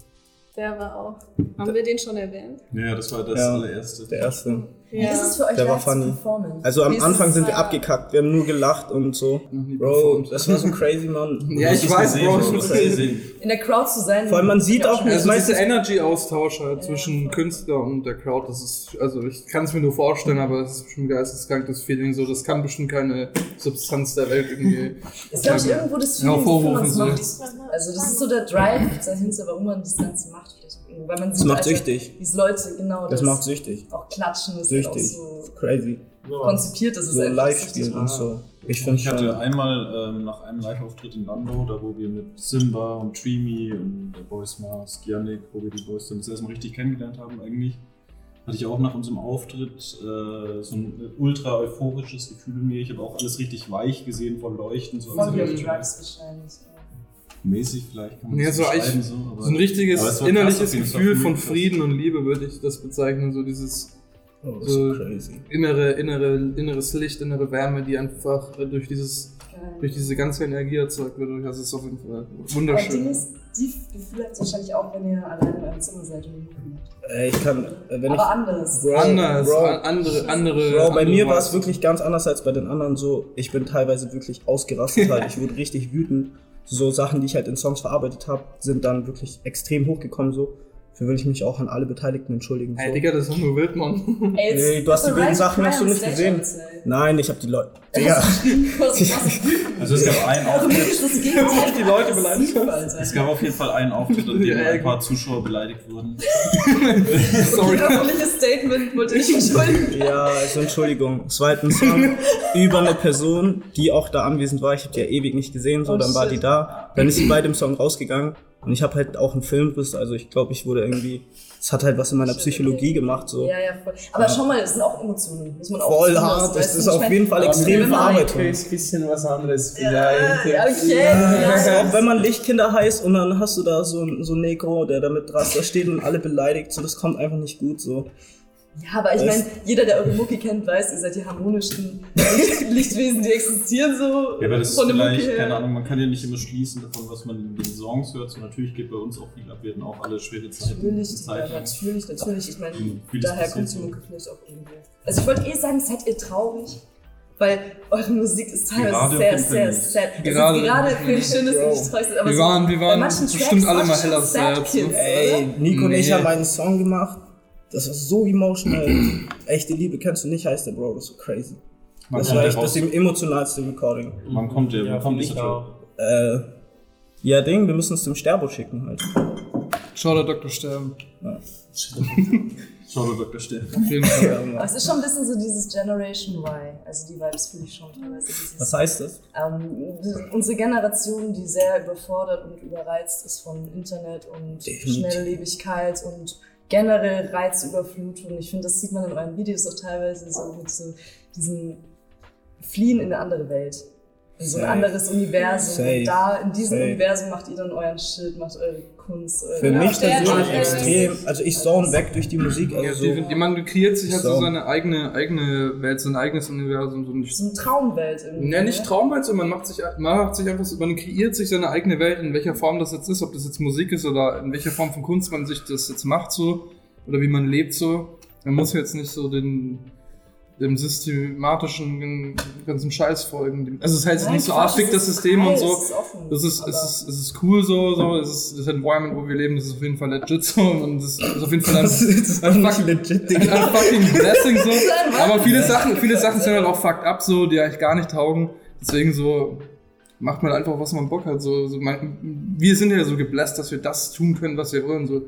der war auch. Haben wir den schon erwähnt? Ja, das war das Ja. allererste. Der erste. Wie ist es für euch Der war funny. performen? Also am ist Anfang sind wir abgekackt, wir haben nur gelacht und so. Bro, das war so crazy, Mann. Ja, ich weiß, gesehen, Bro. Das ist gesehen. In der Crowd zu sein. Vor allem man sieht auch, Ja, Also meistens- dieser Energy-Austausch halt zwischen Künstler und der Crowd, das ist, also ich kann es mir nur vorstellen, aber es ist bestimmt geisteskrank, das Feeling so, das kann bestimmt keine Substanz der Welt irgendwie ist, glaube ich, irgendwo das Feeling, So. man es macht. Also das ist so der Drive dahinter, warum man das Ganze macht. Vielleicht Weil man Das sieht macht einfach, süchtig. Diese Leute, genau. Das macht süchtig. Auch klatschen ist halt auch Süchtig. so Crazy. konzipiert. Das ist So einfach live süchtig spielen und macht. so. Ich Ich hatte schon. einmal ähm, nach einem Live-Auftritt in Lando, da wo wir mit Simba und Dreamy und der Boys Mars, Giannik, wo wir die Boys dann das erste Mal richtig kennengelernt haben eigentlich, hatte ich auch nach unserem Auftritt äh, so ein ultra euphorisches Gefühl in mir. Ich habe auch alles richtig weich gesehen von Leuchten. So also richtig Drugs wahrscheinlich. Mäßig vielleicht kann man Ja, so, ich, so, aber- so ein richtiges aber innerliches Gefühl von. Frieden und Liebe würde ich das bezeichnen, so dieses Oh, das so ist crazy. innere, innere, inneres Licht, innere Wärme, die einfach durch dieses, durch diese ganze Energie erzeugt wird. Das ist auf jeden Fall Aber Ding wunderschön. ist, die Gefühle habt ihr wahrscheinlich auch, wenn ihr alleine in einem Zimmer seid und. Äh, ich kann, äh, wenn ich. Aber anders. Bro, Anders, Bro, an- andere, andere. Bro, bei andere mir war es wirklich ganz anders als bei den anderen so. Ich bin teilweise wirklich ausgerastet halt. Ich wurde richtig wütend. So Sachen, die ich halt in Songs verarbeitet habe, sind dann wirklich extrem hochgekommen so. Dafür will ich mich auch an alle Beteiligten entschuldigen. Hey, so. Digga, das ist nur wild, Mann. Ey, Nee, du hast die wilden Sachen hast du nicht gesehen. Ey. Nein, ich habe die Leute. Digga. Also es gab einen Auftritt, das Gegenteil. die Leute beleidigt Alter. es gab auf jeden Fall einen Auftritt, an dem ein paar Zuschauer beleidigt wurden. Sorry. Öffentliches Statement, wollte ich entschuldigen. Ja, also Entschuldigung. Es war halt ein Song über eine Person, die auch da anwesend war. Ich habe die ja ewig nicht gesehen, so Oh, dann war shit. die da. Dann ist sie bei dem Song rausgegangen und ich habe halt auch einen Filmriss, also ich glaube, ich wurde irgendwie, es hat halt was in meiner Psychologie gemacht, so. Ja, ja, voll. Aber schau mal, das sind auch Emotionen. Muss man auch Voll hart, das ist auf jeden Fall man- Verarbeitung. ist ein bisschen was anderes Ja, vielleicht. ja, okay. Also, Ja. auch wenn man Lichtkinder heißt und dann hast du da so, ein- so ein Negro, der da mit Raster steht und alle beleidigt, so das kommt einfach nicht gut so. Ja, aber ich meine, jeder, der eure Mucki kennt, weiß, ihr seid die harmonischsten Licht Lichtwesen, die existieren so. Ja, aber das ist von der vielleicht, keine Ahnung, man kann ja nicht immer schließen davon, was man in den Songs hört. So, natürlich geht bei uns auch viel ab, wir hatten auch alle schwere Zeiten. Natürlich, ja, Zeit lang. natürlich, natürlich. Ich meine, Hm, daher kommt die so. Mucke vielleicht auch irgendwo. Also ich wollte eh sagen, seid ihr traurig? Weil eure Musik ist teilweise Gerade sehr, sehr nicht. sad. Also Gerade- gerade finde ich schön, dass ihr nicht traurig seid. Aber Wir so waren- wir bei waren manchen bestimmt Tracks alle waren mal heller sad Kids. Ey? Nico und ich haben einen Song gemacht, das war so emotional. Echte Liebe kennst du nicht, heißt der Bro, das ist so crazy. Man Das kommt war ja echt das emotionalste Recording. man kommt ja, Ja, man kommt finde nicht auch. Äh, ja, Ding, wir müssen es dem Sterbo schicken halt. Shoutout Dr. Stern. Schau dir Dr. Stern. Auf jeden Fall. Aber es ist schon ein bisschen so dieses Generation Y. Also die Vibes fühle ich schon teilweise. Dieses, Was heißt das? ähm, unsere Generation, die sehr überfordert und überreizt ist von Internet und Definitiv. Schnelllebigkeit und generell Reizüberflutung. Ich finde, das sieht man in euren Videos auch teilweise so mit so diesem Fliehen in eine andere Welt. In so ein Safe. anderes Universum. Safe. Und da, in diesem Safe. Universum macht ihr dann euren Shit, macht eure Kunst. Eure Für Ja, mich persönlich extrem. Also ich zone weg durch die Musik. Ja, Also die, die, man kreiert sich halt so So. seine eigene, eigene Welt, sein eigenes Universum. So nicht, so eine Traumwelt irgendwie. ja, nicht ne? Traumwelt, sondern man macht sich, man macht sich einfach so, man kreiert sich seine eigene Welt, in welcher Form das jetzt ist, ob das jetzt Musik ist oder in welcher Form von Kunst man sich das jetzt macht so, oder wie man lebt so. Man muss jetzt nicht so den, dem systematischen ganzen Scheiß folgen. Also es halt Nein, nicht so es das System und so. Es ist offen. Das ist, es ist, es ist cool so, so, es ist das Environment, wo wir leben, das ist auf jeden Fall legit so und es ist, auf jeden Fall ein, das ist ein fucking, legit, ein fucking Blessing so. Aber viele Sachen, viele Sachen sind halt auch fucked up so, die eigentlich gar nicht taugen. Deswegen so macht man einfach, was man Bock hat. So, so man, wir sind ja so gebläst, dass wir das tun können, was wir wollen. So.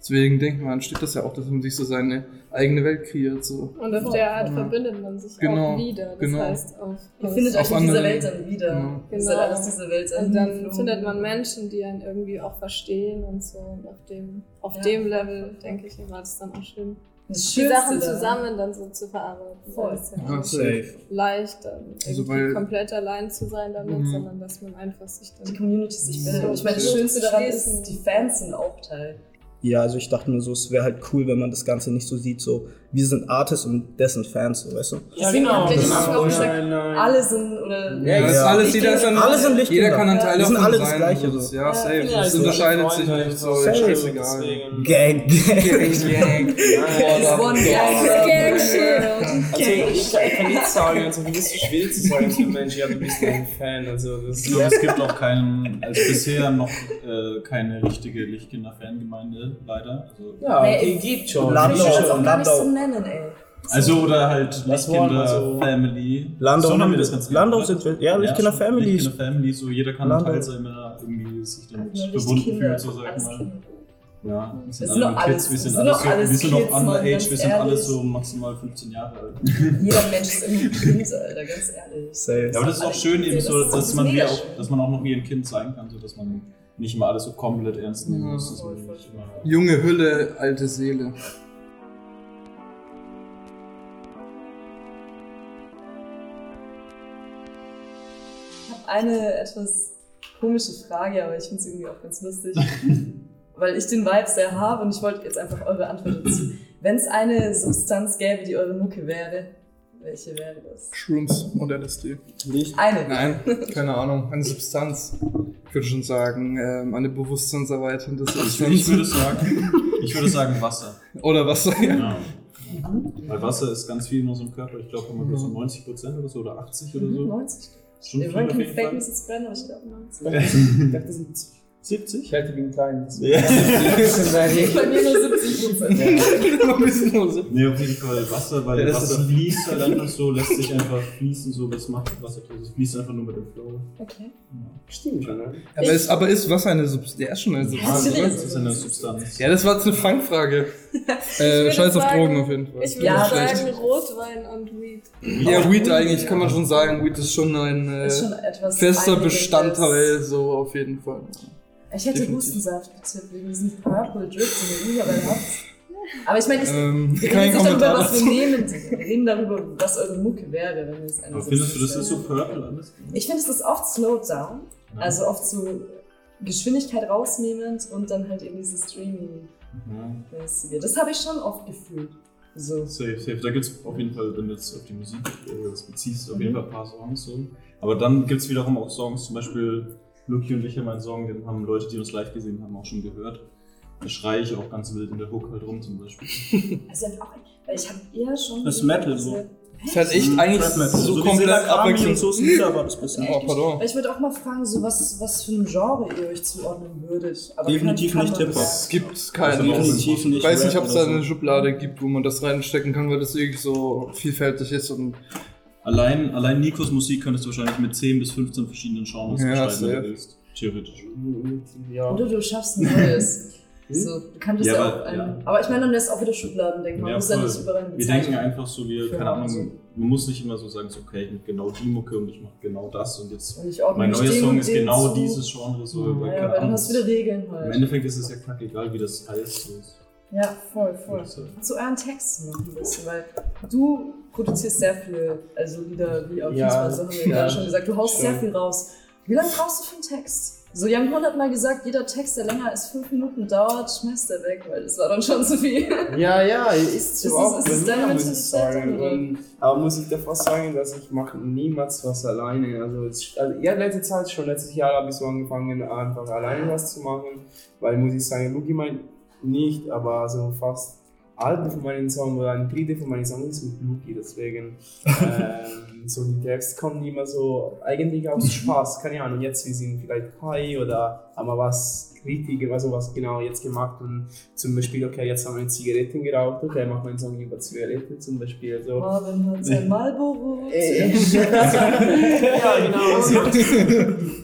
Deswegen denkt man, steht das ja auch, dass man sich so seine eigene Welt kreiert. So. Und auf der Art Ja. verbindet man sich Genau, auch wieder. Das genau. heißt, auf, Ihr auf- findet auf euch in dieser Welt dann wieder. Genau. Ihr seid alles dieser Welt und dann findet man Menschen, die einen irgendwie auch verstehen und so. Und auf dem, auf Ja. dem Level, denke ich, war das dann auch schön. Das die Sachen daran- zusammen dann so zu verarbeiten. Voll. Das ist ja Ja, auch safe. leicht, dann Also irgendwie weil- komplett allein zu sein damit, Mhm. sondern dass man einfach sich die dann. Community sich bildet. Und ich meine, das Schönste daran ist, die Fans sind auch Teil. Ja, also ich dachte mir so, es wäre halt cool, wenn man das Ganze nicht so sieht, so wir sind Artists und dessen Fans, so, weißt du? Habt ihr das ist so- auch gesagt, Nein, nein. alle sind oder. Ja, das ist Ja. alles, jeder ist ein, Alle sind Lichtkinder. jeder kann ein Teil sind davon alle das. Gleiche, also so. Ja, safe. Ja, das also unterscheidet sich nicht so. Safe. Scheißegal. Gang, gang. Gang. It's one gang shit. Also ich kann, ich kann nicht sagen, also wie ist es schwierig zu sagen für Menschen, ja du bist ein Fan, also das Ich glaube, es gibt auch keinen, also bisher noch äh, keine richtige Lichtkinder-Fangemeinde, leider. Also, ja, die gibt schon. Landau- Landau. Nennen, ey. also oder halt Was wollen wir so? Lichtkinder-Family. Landau so haben wir das ganz Landau gerne, sind oder? wir, ja, Lichtkinder Family. Lichtkinder-Family, so jeder kann Landau. ein Teil sein, wenn er irgendwie sich damit Nur verbunden Lichtkinder, fühlt, so sag ich alles mal. Ja, wir sind sind alle Kids, alles- wir sind sind alle doch so, alles wir sind noch underage, wir sind alle ehrlich. so maximal 15 Jahre alt. Jeder Mensch ist irgendwie ein Kind, Alter, ganz ehrlich. Safe. Ja, aber das ist auch schön eben so, das dass man auch, dass man auch noch wie ein Kind sein kann, so dass man nicht immer alles so komplett ernst nehmen muss. dass man nicht immer- Junge Hülle, alte Seele. Ich habe eine etwas komische Frage, aber ich finde sie irgendwie auch ganz lustig. weil ich den Vibe sehr habe und ich wollte jetzt einfach eure Antwort dazu. Wenn es eine Substanz gäbe, die eure Mucke wäre, welche wäre das? Shrooms und LSD. Eine. Nein, keine Ahnung. Eine Substanz. Ich würde schon sagen, ähm, eine bewusstseinserweiternde Ich, Substanz. ich würde sagen, ich würde sagen Wasser. Oder was? Ja. Ja. Weil Wasser ist ganz viel in unserem Körper. Ich glaube, immer so 90 Prozent oder so oder 80 oder so. 90. Schon Wir wollen keine Fake Fall. News jetzt brennen, aber ich glaube 90. Ich dachte 70. 70? Ich halte ihn klein. das- Ja. Bei mir nur 70 Prozent. Ein bisschen nur so. Nee, auf jeden Fall Wasser, weil Ja, das Wasser fließt halt einfach so, lässt sich einfach fließen, so, das macht Wasser. Es fließt einfach nur mit dem Flow. Okay. Stimmt schon, ne? Aber ist, aber ist Wasser eine Substanz? Ja, ist schon eine Substanz. Ist Das ist eine Substanz. Ja, das war jetzt eine Fangfrage. Äh, Scheiß auf sagen- Drogen auf jeden Fall. Ich würde Ja, sagen schlecht. Rotwein und Weed. Ja, Weed eigentlich kann man schon sagen. Weed ist schon ein äh, Ist schon etwas fester. Bestandteil, so auf jeden Fall. Ich hätte Definitiv. Hustensaft getippt wegen diesem Purple Drip, den ihr überall habt. Aber ich meine, ich, Ähm, wir jetzt nicht darüber, was wir nehmen. Wir reden darüber, was eure Mucke wäre, wenn es eine Aber findest du, das ist so purple alles? Ich finde, es ist oft slowed down. Also oft so Geschwindigkeit rausnehmend und dann halt eben dieses Streaming-mäßige. Ja. Das habe ich schon oft gefühlt. So. Safe, safe. Da gibt es auf jeden Fall, wenn du jetzt auf die Musik äh, das beziehst, auf Mhm. jeden Fall ein paar Songs so. Aber dann gibt es wiederum auch Songs, zum Beispiel Lucky und ich haben einen Song, den haben Leute, die uns live gesehen haben, auch schon gehört. Da schreie ich auch ganz wild in der Hook halt rum zum Beispiel. Also auch, weil ich habe eher schon. Das ist Metal so. Ist halt echt eigentlich Rap Metal. so wie komplett abwechslungslos. so war das bisschen. Oh, pardon. Ich würde auch mal fragen, so was, was für ein Genre ihr euch zuordnen würdet. Aber Definitiv kann- nicht Hip-Hop. Es gibt keine. Definitiv nicht Ich weiß nicht, ob es da eine so. Schublade gibt, wo man das reinstecken kann, weil das wirklich so vielfältig ist und Allein, allein Nikos Musik könntest du wahrscheinlich mit 10 bis 15 verschiedenen Genres Ja, beschreiben, wenn du willst. Theoretisch. Ja. Oder du schaffst ein neues. So, du kannst Ja, ja, aber- auch ein, ja. aber ich meine, dann lässt auch wieder Schubladen denken. Man Ja, muss ja nicht überall Wir denken einfach so, wir, keine Ahnung, man muss nicht immer so sagen, so, okay, ich mache genau die Mucke und ich mache genau das und jetzt Und mein neuer Song ist genau zu. dieses Genre, so, weil, Ja, aber dann hast du wieder Regeln halt. Im Endeffekt ist es ja kackegal, wie das heißt. So. Ja, voll, voll. Sagen. Zu euren Texten noch ein bisschen, weil du produzierst sehr viele, also Lieder wie auf Ja, Fußball, haben wir ja, gerade schon gesagt, du haust schon. sehr viel raus. Wie lange brauchst du für einen Text? So, Jan Hund hat mal gesagt, jeder Text, der länger als fünf Minuten dauert, schmeißt er weg, weil das war dann schon zu viel. Ja, ja, ist Ist so es- auch ist mir, deine muss ich sagen. Und, aber muss ich davor sagen, dass ich mache niemals was alleine. Also, es, also ja, letzte Zeit schon, letztes Jahr habe ich so angefangen, einfach alleine was zu machen. Weil muss ich sagen, Luki meint nicht, aber so fast Alben von meinen Songs oder ein Drittel von meinen Songs ist mit Luki, deswegen ähm, so die Texte kommen immer so eigentlich aus Spaß, keine Ahnung, jetzt wir sind vielleicht high oder haben wir was richtig, also was genau jetzt gemacht und zum Beispiel, okay, jetzt haben wir Zigaretten geraucht, okay, machen wir einen Song über Zigaretten zum Beispiel, so. Marvin hat sein Marlboro. Äh, ja, genau. So.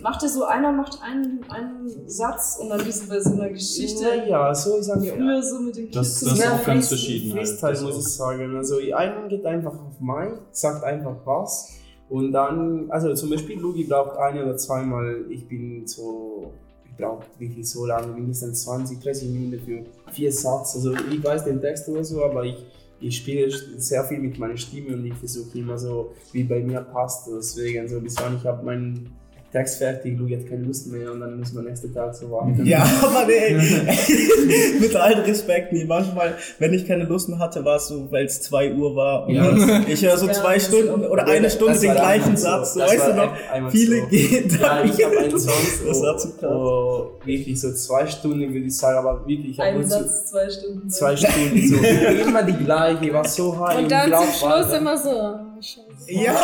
Macht ihr so, einer macht einen, einen Satz und dann so bei so einer Geschichte. Ja, so ich sage Früher so mit den Das- Kids. das ist auch ganz verschieden halt. Freestyle Das muss auch. ich sagen. Also einer geht einfach auf Mai, sagt einfach was und dann, also zum Beispiel Lugi braucht ein oder zweimal, ich bin so, brauche wirklich so lange, mindestens 20, 30 Minuten für vier Satz. Also ich weiß den Text oder so, aber ich, ich spiele sehr viel mit meiner Stimme und ich versuche immer so, wie bei mir passt. Deswegen so bis wann ich habe meinen Text fertig, du jetzt keine Lust mehr und dann muss man nächsten Tag so warten. Ja, aber nee, mit allem Respekt, nee, manchmal, wenn ich keine Lust mehr hatte, war es so, weil es 2 Uhr war und Ja. ich höre so Ja, zwei Stunden oder eine Stunde den gleichen so. Satz, so, weißt du noch, viele so. gehen Ja, da. ich habe einen Song Das war so, zu krass. oh, wirklich so zwei Stunden würde ich sagen, aber wirklich, Ein so Satz, zwei Stunden. zwei Stunden so, immer die gleiche, war so high Und dann zum Schluss immer so. Scheiße. Ja,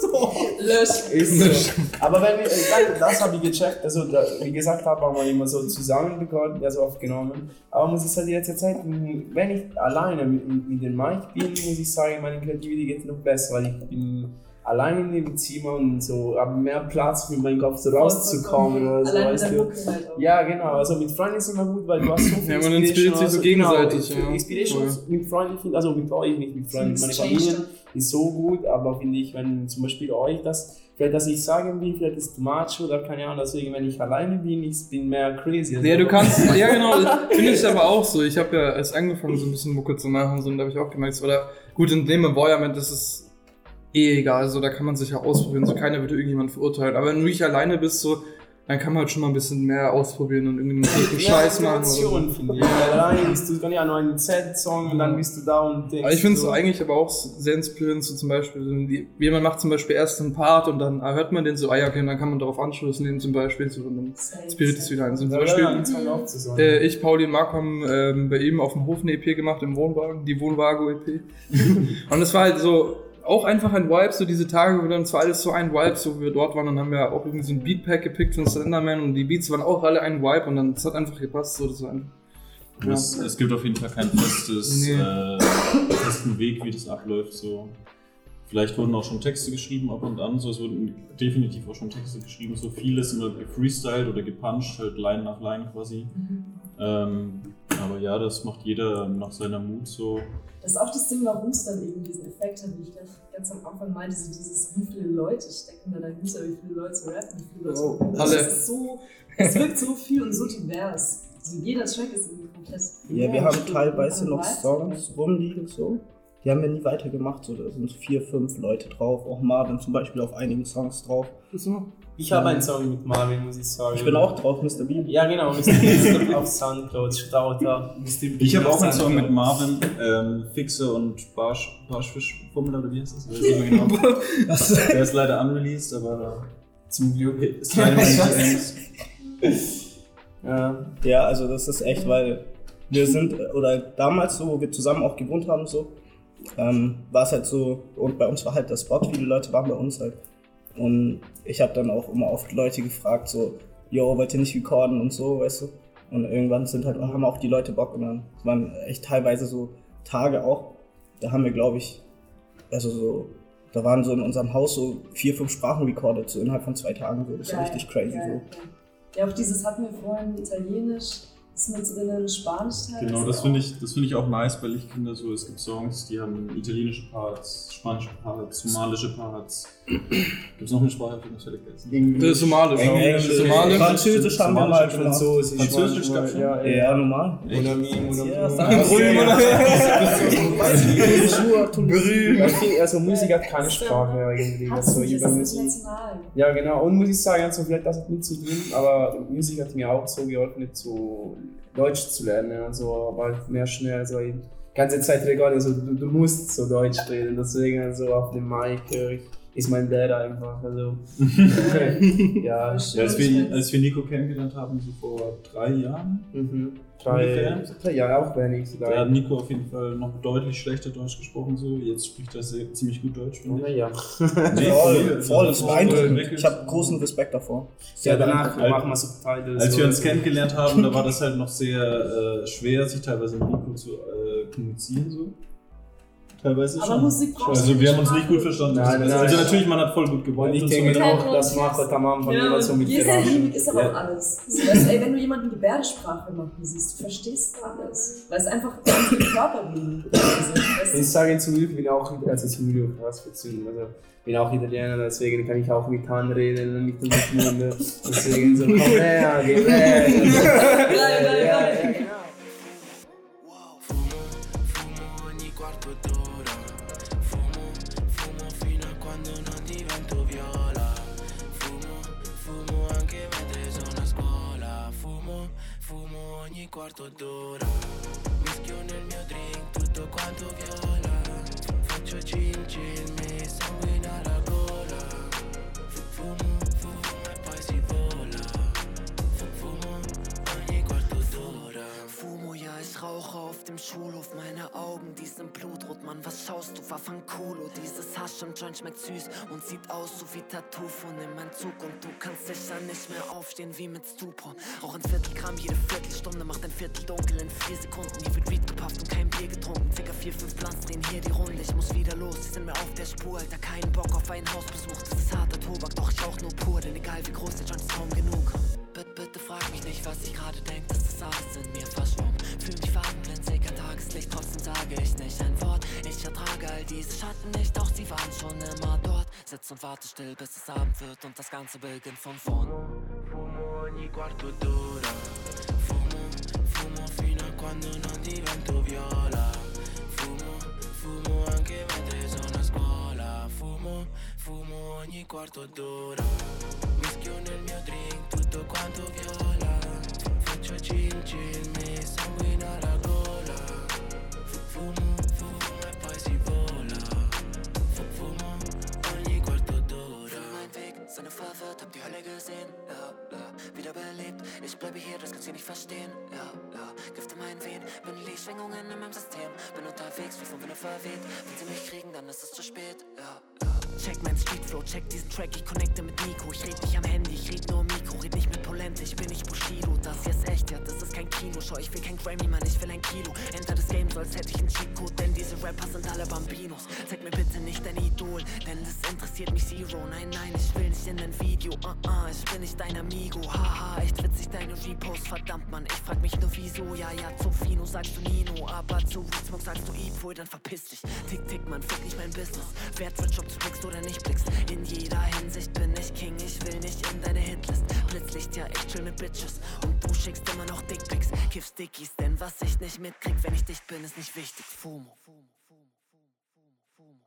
so. Lösch. Ist so. Aber wenn wir, das, das habe ich gecheckt, also da, wie gesagt habe, haben wir immer so zusammen bekommen, also aufgenommen. Aber muss ich sagen, die letzte Zeit, wenn ich alleine mit, mit dem Mike bin, muss ich sagen, meine Kreativität geht noch besser, weil ich bin alleine in dem Zimmer und so habe mehr Platz für meinen Kopf so rauszukommen oder so, Allein mit weißt du. Halt. Ja, genau. Also mit Freunden ist immer gut, weil du hast so viel Ja, man inspiriert sich so gegenseitig, Genau, ja. Inspiration mit Freunden, also mit euch, nicht mit Freunden, mit Exchange Familie. Ist so gut, aber finde ich, wenn zum Beispiel euch das, vielleicht, dass ich sagen will, vielleicht ist too much oder keine Ahnung, deswegen, wenn ich alleine bin, ich bin mehr crazy. Also Ja, du kannst, ja genau, finde ich aber auch so. Ich habe ja erst angefangen, so ein bisschen Mucke zu machen, so, und da habe ich auch gemerkt, oder gut, in dem Environment ist es eh egal, so, da kann man sich ja ausprobieren, so, keiner wird irgendjemand verurteilen. Aber wenn du nicht alleine bist, so, dann kann man halt schon mal ein bisschen mehr ausprobieren und irgendwie einen Scheiß machen. Oder so. Finde ich. Weil alleine bist du, kann ja nur einen Z-Song und dann bist du da und denkst. Aber ich finde es so, eigentlich aber auch sehr inspirierend, so zum Beispiel, jemand macht zum Beispiel erst einen Part und dann hört man den so, ah ja, okay, dann kann man darauf anschließen, den zum Beispiel, so, und dann inspiriert es wieder ein. So, zum Beispiel, ja, zusammen. Äh, ich, Pauli und Marc haben ähm, bei ihm auf dem Hof eine EP gemacht im Wohnwagen, die Wohnwagen-EP. und es war halt so auch einfach ein Vibe, so diese Tage, wo dann zwar alles so ein Vibe, so wie wir dort waren, dann haben wir auch irgendwie so ein Beatpack gepickt von Slenderman und die Beats waren auch alle ein Vibe und dann es hat einfach gepasst, so das war einfach. Ja. Es, es gibt auf jeden Fall kein festes, Nee. äh, festen Weg, wie das abläuft. So. Vielleicht wurden auch schon Texte geschrieben ab und an. So, es wurden definitiv auch schon Texte geschrieben. So vieles immer gefreestylt oder gepuncht, halt Line nach Line quasi. Ähm, aber ja, das macht jeder nach seiner Mut so. Das ist auch das Ding, warum es dann eben diesen Effekt hat, wie ich ganz am Anfang meinte, so dieses, wie viele Leute stecken da dahinter, wie viele Leute rappen, wie viele Leute. Oh, das ist so, es wirkt so viel und so divers. Also jeder Track ist irgendwie komplett. Ja, wir haben teilweise noch Songs rumliegen, so. Die haben wir nie weitergemacht, so. Da sind vier, fünf Leute drauf. Auch Marvin zum Beispiel auf einigen Songs drauf. Ich habe einen Song mit Marvin, muss ich sagen. Ich bin auch drauf, Mr. Bean. Ja, genau, Mr. Beast auf Soundcloud, Stauter. Ich habe auch einen Song mit Marvin, ähm, Fixer und Barsch, Barschfischfummel oder wie heißt das? Weiß ich nicht mehr genau. Der ist leider unreleased, aber Zum Glück. ist leider nicht Ja. Ja, also das ist echt, weil wir sind, äh, oder damals so, wo wir zusammen auch gewohnt haben, so, ähm, war es halt so, und bei uns war halt der Spot, viele Leute waren bei uns halt. Und ich habe dann auch immer oft Leute gefragt, so, yo, wollt ihr nicht recorden und so, weißt du? Und irgendwann sind halt, haben auch die Leute Bock und dann waren echt teilweise so Tage auch, da haben wir, glaube ich, also so, da waren so in unserem Haus so vier, fünf Sprachen recorded, so innerhalb von zwei Tagen, so, das ist Geil, richtig crazy, geil, so. Ja, auch dieses hatten wir vorhin Italienisch, ist mit drinnen, Spanisch teilweise. Genau, das finde ich, das finde ich auch nice bei Lichtkinder so. Es gibt Songs, die haben italienische Parts, spanische Parts, somalische Parts. Gibt es noch eine Sprache, die ich nicht vergessen? Das ist Somalisch. Englisch, Somalisch. Französisch haben wir mal. Französisch, Französisch manchmal, gab's schon? ja, Ja, normal. Also Musik hat keine Sprache Also nicht, über ist Musik. international. Ja, genau. Und muss ich sagen, also vielleicht das hat nichts zu tun, aber Musik hat mir auch so geholfen, so Deutsch zu lernen. Also weil mehr schnell so die ganze Zeit regal, also du, du musst so Deutsch reden. Deswegen also auf dem Mic äh, ist mein Dad einfach. Also ja, Ja, als, wir, als wir Nico kennengelernt haben, so vor drei Jahren, mhm. drei, drei Jahre auch wenig da hat Nico auf jeden Fall noch deutlich schlechter Deutsch gesprochen. So. Jetzt spricht er sehr, ziemlich gut Deutsch, finde ich. Ja, Nee, Voll, voll, das beeindruckend. Ich habe großen Respekt davor. ja, danach Als- machen wir Subtitles. Als wir uns so. kennengelernt haben, da war das halt noch sehr äh, schwer, sich teilweise mit Nico zu äh, kommunizieren. So. Teilweise Aber schon. Musik braucht Also wir haben uns nicht gut verstanden. Nein, nein, also nein. natürlich, man hat voll gut. Und ich denke so. auch, dass Marco am Anfang Ja, immer so mit Geräuschen- Mimik ist aber Ja. auch alles. So, weißt, du, ey, wenn du jemanden Gebärdensprache machen siehst, du verstehst alles. Weil es einfach Körperbewegungen sind. Weißt Ich du? sage zum Glück, ich bin auch, also zum Glück, was Zügen, also ich bin auch Italiener, deswegen kann ich auch mit Hand reden und nicht nur mit Munde. Deswegen so, komm her, geh weg. Geil, geil, Ja, ogni quarto d'ora. Mischio nel mio drink tutto quanto viola. Faccio cin cin, dem Schulhof. Meine Augen, die sind blutrot. Mann, was schaust du? War von Kulo. Dieses Hasch und Joint schmeckt süß und sieht aus so wie Tattoo von in meinem Zug. Und du kannst sicher nicht mehr aufstehen wie mit Stupor. Auch ein Viertel Gramm jede Viertelstunde macht ein Viertel dunkel in vier Sekunden. Hier wird Weed gepufft und kein Bier getrunken. Circa vier, fünf Blunts drehen hier die Runde. Ich muss wieder los, die sind mir auf der Spur. Alter, keinen Bock auf einen Hausbesuch. Das ist harter Tobak, doch ich rauch nur pur. Denn egal wie groß der Joint ist, kaum genug. Bitte, bitte frag mich nicht, was ich gerade denk, das alles in mir verschwommen. Fühl mich farbenblind, seh kein Tageslicht, trotzdem sage ich nicht ein Wort. Ich ertrage all diese Schatten nicht, doch sie waren schon immer dort. Sitz und warte still, bis es Abend wird und das Ganze beginnt von vorn. Fumo ogni quarto d'ora. Fumo, fumo fino a quando non divento viola. Fumo, fumo anche mentre sono a scuola. Fumo, fumo ogni quarto d'ora. Mischio nel mio drink tutto quanto viola. Faccio cin cin, mi sanguina la gola Fumo, fumo e poi si vola. Fu- Fumo ogni quarto d'ora. Mein Weg, Sonne verwirrt, hab die Hölle gesehen Ja, ja, wiederbelebt Ich bleibe hier, das kannst du nicht verstehen. Ja, ja, Gift in meinen Venen Bin Schwingungen in meinem System. Bin unterwegs, wie vom Winde verweht. Wenn sie mich kriegen, dann ist es zu spät. Ja, ja Check mein Streetflow, check diesen Track, ich connecte mit Nico. Ich red nicht am Handy, ich red nur am Mikro, red nicht mit Polente, ich bin nicht Bushido. Das hier ist echt, ja, das ist kein Kino. Schau, ich will kein Grammy, Mann, ich will ein Kilo. Enter das Game, so als hätte ich einen Cheatcode, denn diese Rapper sind alle Bambinos. Zeig mir bitte nicht dein Idol, denn das interessiert mich zero. Nein, nein, ich will nicht in ein Video, uh uh, ich bin nicht dein Amigo. Haha, echt witzig deine Reposts, verdammt, Mann, ich frag mich nur wieso. Ja, ja, zu Fino sagst du Nino, aber zu Weedsmoke sagst du Epoy, dann verpiss dich. Tick, tick, Mann, fick nicht mein Business. Wert wird, ob du blickst oder nicht blickst. In jeder Hinsicht bin ich King, ich will nicht in deine Hitlist. Blitzlicht, ja, ich chill mit Bitches. Und du schickst immer noch Dickpics. Kiff Stickies, denn was ich nicht mitkrieg, wenn ich dicht bin, ist nicht wichtig. Fumo. Fumo,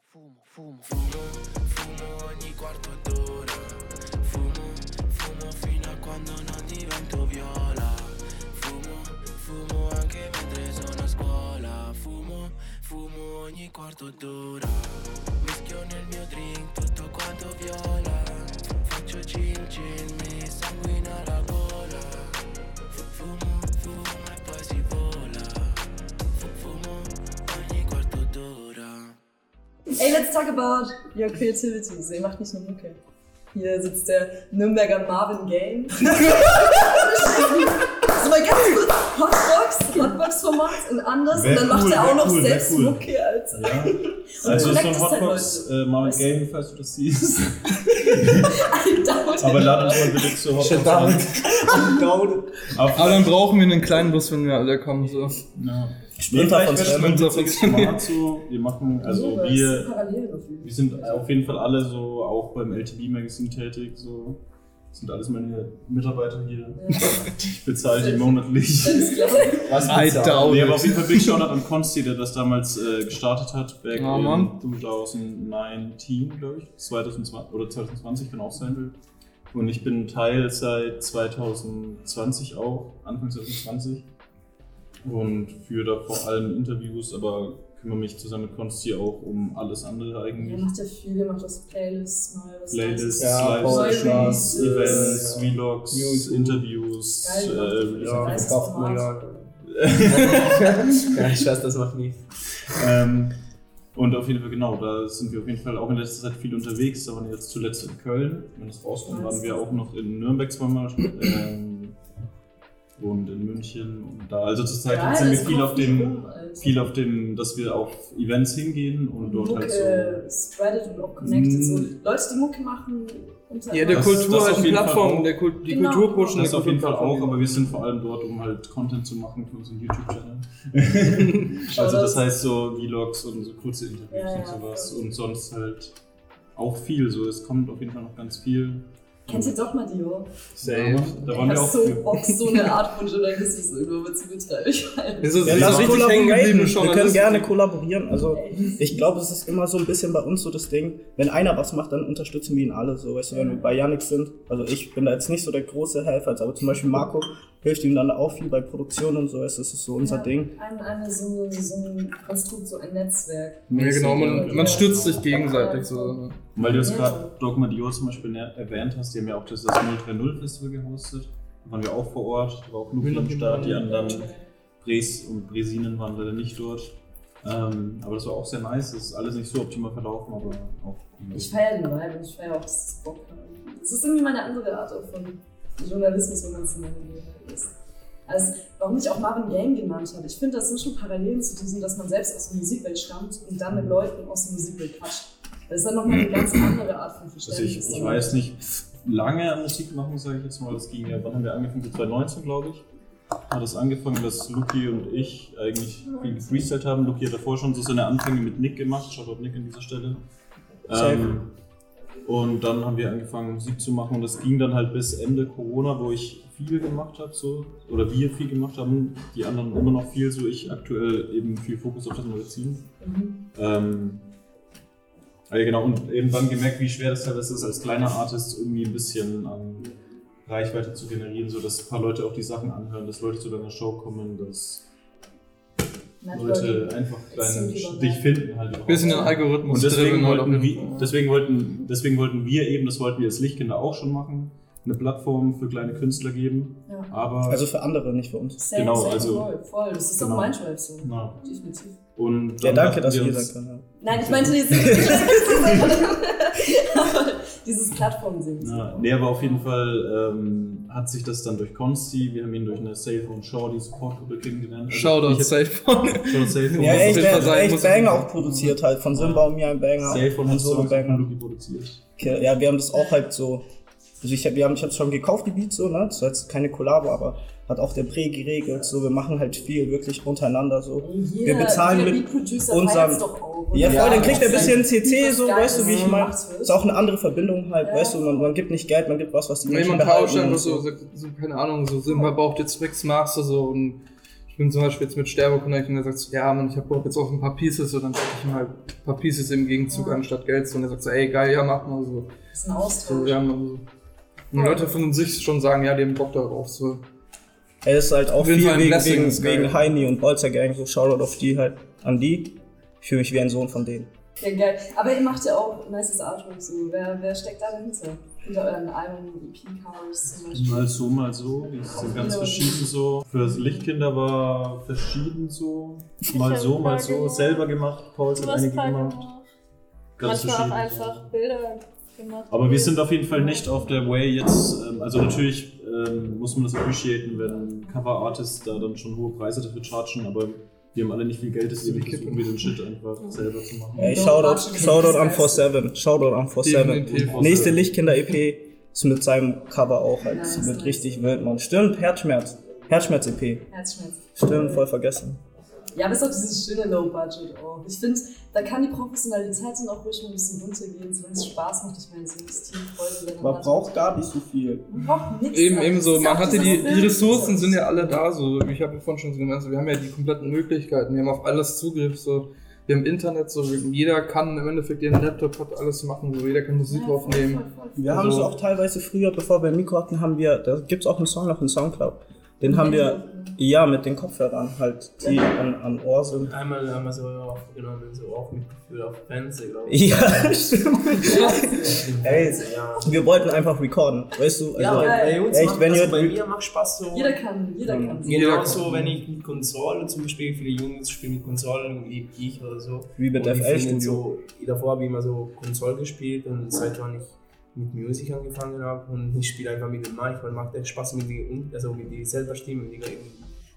fumo, fumo, fumo. Fumo ogni quarto d'ora. Fumo, fumo fino a quando non divento viola. Fumo, fumo anche mentre sono a scuola. Fumo, ogni quarto d'ora. Mischio nel mio drink tutto quanto viola Faccio cin cin, mi sanguina la gola Fu- Fumo, fumo e poi si vola Fu- Fumo ogni quarto d'ora Ey, let's talk about your creativity. So, ihr macht nicht nur Mucke. Hier sitzt der Nürnberger Marvin Game. so mal ganz kurz, Hotbox, Hotbox-Format und anders. Wär und dann macht cool, er auch noch cool, selbst cool. Mucke, Alter. Ja. Und Also ist so ein halt Hotbox, Leute. äh, Marvin falls du das siehst. Aber lad uns mal bitte zu Hotbox down. Aber dann brauchen wir einen kleinen Bus, wenn wir alle kommen. So. Ja. Sprinter von witziges Format so. Wir machen, also wir, ist parallel auf jeden Fall. wir sind auf jeden Fall alle so auch beim LTB Magazine tätig. So. Das sind alles meine Mitarbeiter hier. Ich bezahle die monatlich. Alles klar. Was I bezahlt? Nee, aber auf jeden Fall Big Shoutout an Konsti, der das damals äh, gestartet hat, back Ja, in Mann. 2019, glaube ich, 2020 oder 2020 kann auch sein will. Und ich bin Teil seit 2020 auch, Anfang 2020. Und führe da vor allem Interviews, aber kümmere mich zusammen mit Konsti auch um alles andere eigentlich. macht ja viel, ihr macht das Playlists mal. Was Playlists, Ja, Livestreams, Events, ja. Vlogs, News. Interviews, Geil, äh, Ja, Nice verkauft Format. Milliarden. Ja, ich weiß, das macht nie. Ähm, und auf jeden Fall, genau, da sind wir auf jeden Fall auch in letzter Zeit viel unterwegs. Da waren wir jetzt zuletzt in Köln. Wenn das rauskommt, waren wir auch noch in Nürnberg zweimal. Ähm, und in München. Und da, also zurzeit Geil, sind wir viel auf dem. rum, das viel auf dem, dass wir auf Events hingehen und dort Mucke halt so. spreadet und auch connected. So. Leute, die Mucke machen. Ja, der Das- Kultur das halt auf eine Plattform, der Kult, die Genau. Kultur pushen. Das auf jeden Fall auch, aber wir sind vor allem dort, um halt Content zu machen für unseren YouTube-Channel. also das heißt so Vlogs und so kurze Interviews Ja, ja, und sowas voll. und sonst halt auch viel. So, es kommt auf jeden Fall noch ganz viel. Kennt ihr doch mal Dio? Safe. Da waren wir auch so. Bock, so eine Art von Journalismus irgendwann zu betreiben. Ich weiß. Das ist, Ja, das lass ist richtig hängen kollaborieren. Wir können gerne kollaborieren. Also ich glaube, es ist immer so ein bisschen bei uns so das Ding, wenn einer was macht, dann unterstützen wir ihn alle. So, weißt du, wenn wir bei Yannick sind. Also ich bin da jetzt nicht so der große Helfer, aber zum Beispiel Marco hilft ihm dann auch viel bei Produktion und so. du, Das ist so unser Ja, Ding. Ein, eine, so, so ein Konstrukt, so ein Netzwerk. Ja, genau, man, man stützt sich gegenseitig so. Weil du jetzt Ja. gerade Dogma Dio zum Beispiel ner- erwähnt hast, die haben ja auch das, das 030 Festival gehostet. Da waren wir auch vor Ort, da war auch Luke am Start, die anderen Bres und Bresinen waren leider nicht dort. Ähm, aber das war auch sehr nice, es ist alles nicht so optimal verlaufen, aber auch. Ich feiere den Vibe und ich feiere auch das Bock. Das ist irgendwie mal eine andere Art auch von Journalismus, wenn man es nennen will. ist. Also, warum ich auch Marvin Game genannt habe. Ich finde, das sind schon Parallelen zu diesem, dass man selbst aus der Musikwelt stammt und dann mit Leuten aus der Musikwelt quatscht. Das ist dann nochmal eine ganz andere Art von Also Verständnis. ich, ich weiß nicht, lange Musik machen, sage ich jetzt mal. Das ging ja, wann haben wir angefangen? So 2019, glaube ich. Hat das angefangen, dass Luki und ich eigentlich viel gefreestylt haben. Luki hat davor schon so seine Anfänge mit Nick gemacht. Shoutout Nick an dieser Stelle. Ähm, und dann haben wir angefangen, Musik zu machen. Und das ging dann halt bis Ende Corona, wo ich viel gemacht habe, so. Oder wir viel gemacht haben. Die anderen immer noch viel, so ich aktuell eben viel Fokus auf das Magazin. Mhm. Ähm, ja, genau, und irgendwann gemerkt, wie schwer das teilweise ist, als kleiner Artist irgendwie ein bisschen an Reichweite zu generieren, sodass ein paar Leute auch die Sachen anhören, dass Leute zu deiner Show kommen, dass Leute einfach deine, dich finden halt. überhaupt. Bisschen den Algorithmus Und deswegen wollten, wir, deswegen, wollten, deswegen wollten wir eben, das wollten wir als Lichtkinder auch schon machen, eine Plattform für kleine Künstler geben. Ja. Aber Also für andere, nicht für uns. Safe, Genau, safe, also- voll, voll. Das ist genau. auch mein Drive so. Na. Definitiv. und Ja, danke, dass wir sein können. Nein, ich meinte dieses, aber dieses Plattform-Ding. Ja, nee, aber auf jeden Fall ähm, hat sich das dann durch Consti, wir haben ihn durch eine Safe und Shorty Supportgruppe kennengelernt. Also Shoutout Safe. Shoutout Safe Ja, echt, echt, sein, echt Banger auch produziert halt. Von Simba und mir ein Banger. Safe und hat Solo Banger. Luki produziert. Okay, Ja, wir haben das auch halt so. Also ich habe wir haben, ich hab's schon gekauft, die Beats so, ne? Das war jetzt keine Kollabo, aber hat auch der Prä geregelt. So, wir machen halt viel wirklich untereinander so. Jeder, wir bezahlen mit auch, oder? Ja, voll, dann kriegt er ein auch bisschen CC, so, weißt du, wie ich meine? Ist auch eine andere Verbindung halt, Ja. weißt du, man, man gibt nicht Geld, man gibt was, was die Menschen man tauscht und so, so, so, keine Ahnung, so Simba braucht jetzt Mix Master so und ich bin zum Beispiel jetzt mit Sterbo Connect und er sagt so, ja man, ich hab Bock jetzt auf ein paar Pieces und dann schicke ich ihm halt ein paar Pieces im Gegenzug Ja. anstatt Geld so und er sagt so, ey geil, ja mach mal so. Das ist ein so Austausch. ja, man, so. Und Leute von sich schon sagen, ja, die haben Bock darauf. So. Er ist halt auch viel wegen, Blessing, wegen, ist wegen Heini und Bolzer Gang, so Shoutout auf die halt, an die. Ich fühle mich wie ein Sohn von denen. Ja, geil. Aber ihr macht ja auch nices Artwork so. Wer, wer steckt da dahinter? Hinter euren Album, EP-Covers zum Beispiel? Mal so, mal so. Die sind ganz verschieden so. Für Lichtkinder war verschieden so. Mal so, mal so. gemacht. Selber gemacht. Paul hat einige gemacht. gemacht. Ganz Manchmal auch verschieden. einfach Bilder gemacht. Aber wir sind auf jeden Fall nicht auf der Way jetzt, ähm, also natürlich ähm, muss man das appreciaten, wenn Cover-Artists da dann schon hohe Preise dafür chargen, aber wir haben alle nicht viel Geld, deswegen versuchen wir den Shit einfach selber zu machen. Ey, Shoutout, Shoutout an 47. Shoutout an 47. Definitiv. Nächste Lichtkinder-EP ist mit seinem Cover auch halt. Mit richtig wild, man. Stimmt, Herzschmerz. Herzschmerz-EP. Herzschmerz. Stimmt, voll vergessen. Ja, es ist auch dieses schöne Low-Budget auch. Ich finde, da kann die Professionalität dann auch ruhig mal ein bisschen runtergehen, so wenn es Spaß macht. Ich meine, so das Team Freude. wenn Man braucht gar nicht so viel. Man braucht nichts. Eben, eben so, man hatte die, die. Ressourcen sind ja alle da, so, ich habe ja vorhin schon so gemeint, wir haben ja die kompletten Möglichkeiten, wir haben auf alles Zugriff, so, wir haben Internet, so, jeder kann im Endeffekt ihren Laptop hat alles machen, so, jeder kann Musik Ja, aufnehmen. voll, voll, voll. Wir haben es auch teilweise früher, bevor wir ein Mikro hatten, haben wir, da gibt's auch einen Song auf dem Soundcloud. Den haben wir, ja, mit den Kopfhörern halt, die an, an Ohr sind. Einmal haben wir so aufgenommen, so auch mitgeführt auf Fenster, glaube ich. Ja, stimmt. Ey, ja. wir wollten einfach recorden, weißt du? Ja, Also, bei uns echt, macht, wenn also ihr- bei mir macht Spaß so. Jeder kann, jeder Mhm. kann. Genau kann. so, wenn ich mit Konsolen, zum Beispiel viele Jungs spielen mit Konsolen, wie ich oder so. Wie mit Und ich FL finde Studio. So, davor habe ich immer so Konsole gespielt und seit wann ich mit Musik angefangen habe und ich spiele einfach mit dem Mic, weil macht echt Spaß mit die, also mit die selber Stimme, mit die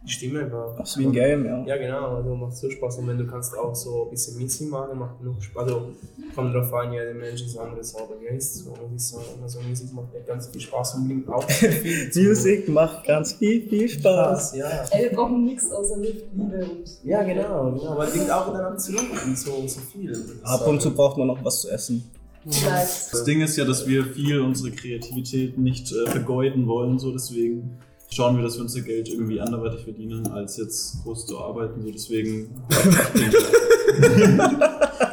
die Stimme einfach. Das ist wie ein Game, ja. Ja, genau, also macht so Spaß. Und wenn du kannst auch so ein bisschen Mixing machen, macht noch Spaß. Also kommt drauf an, jeder Mensch ist anders, aber ja, ist so, muss ich sagen. Also Musik macht ja ganz viel Spaß und bringt auch viel Musik macht ganz viel, viel Spaß. Spaß, ja. Ey, wir brauchen nichts außer Liebe und. Ja, genau, genau. Aber bringt auch dann zurück und so, so viel. Ab und zu braucht man noch was zu essen. Vielleicht. Das Ding ist ja, dass wir viel unsere Kreativität nicht äh, vergeuden wollen, so deswegen schauen wir, dass wir unser Geld irgendwie anderweitig verdienen, als jetzt groß zu arbeiten. So deswegen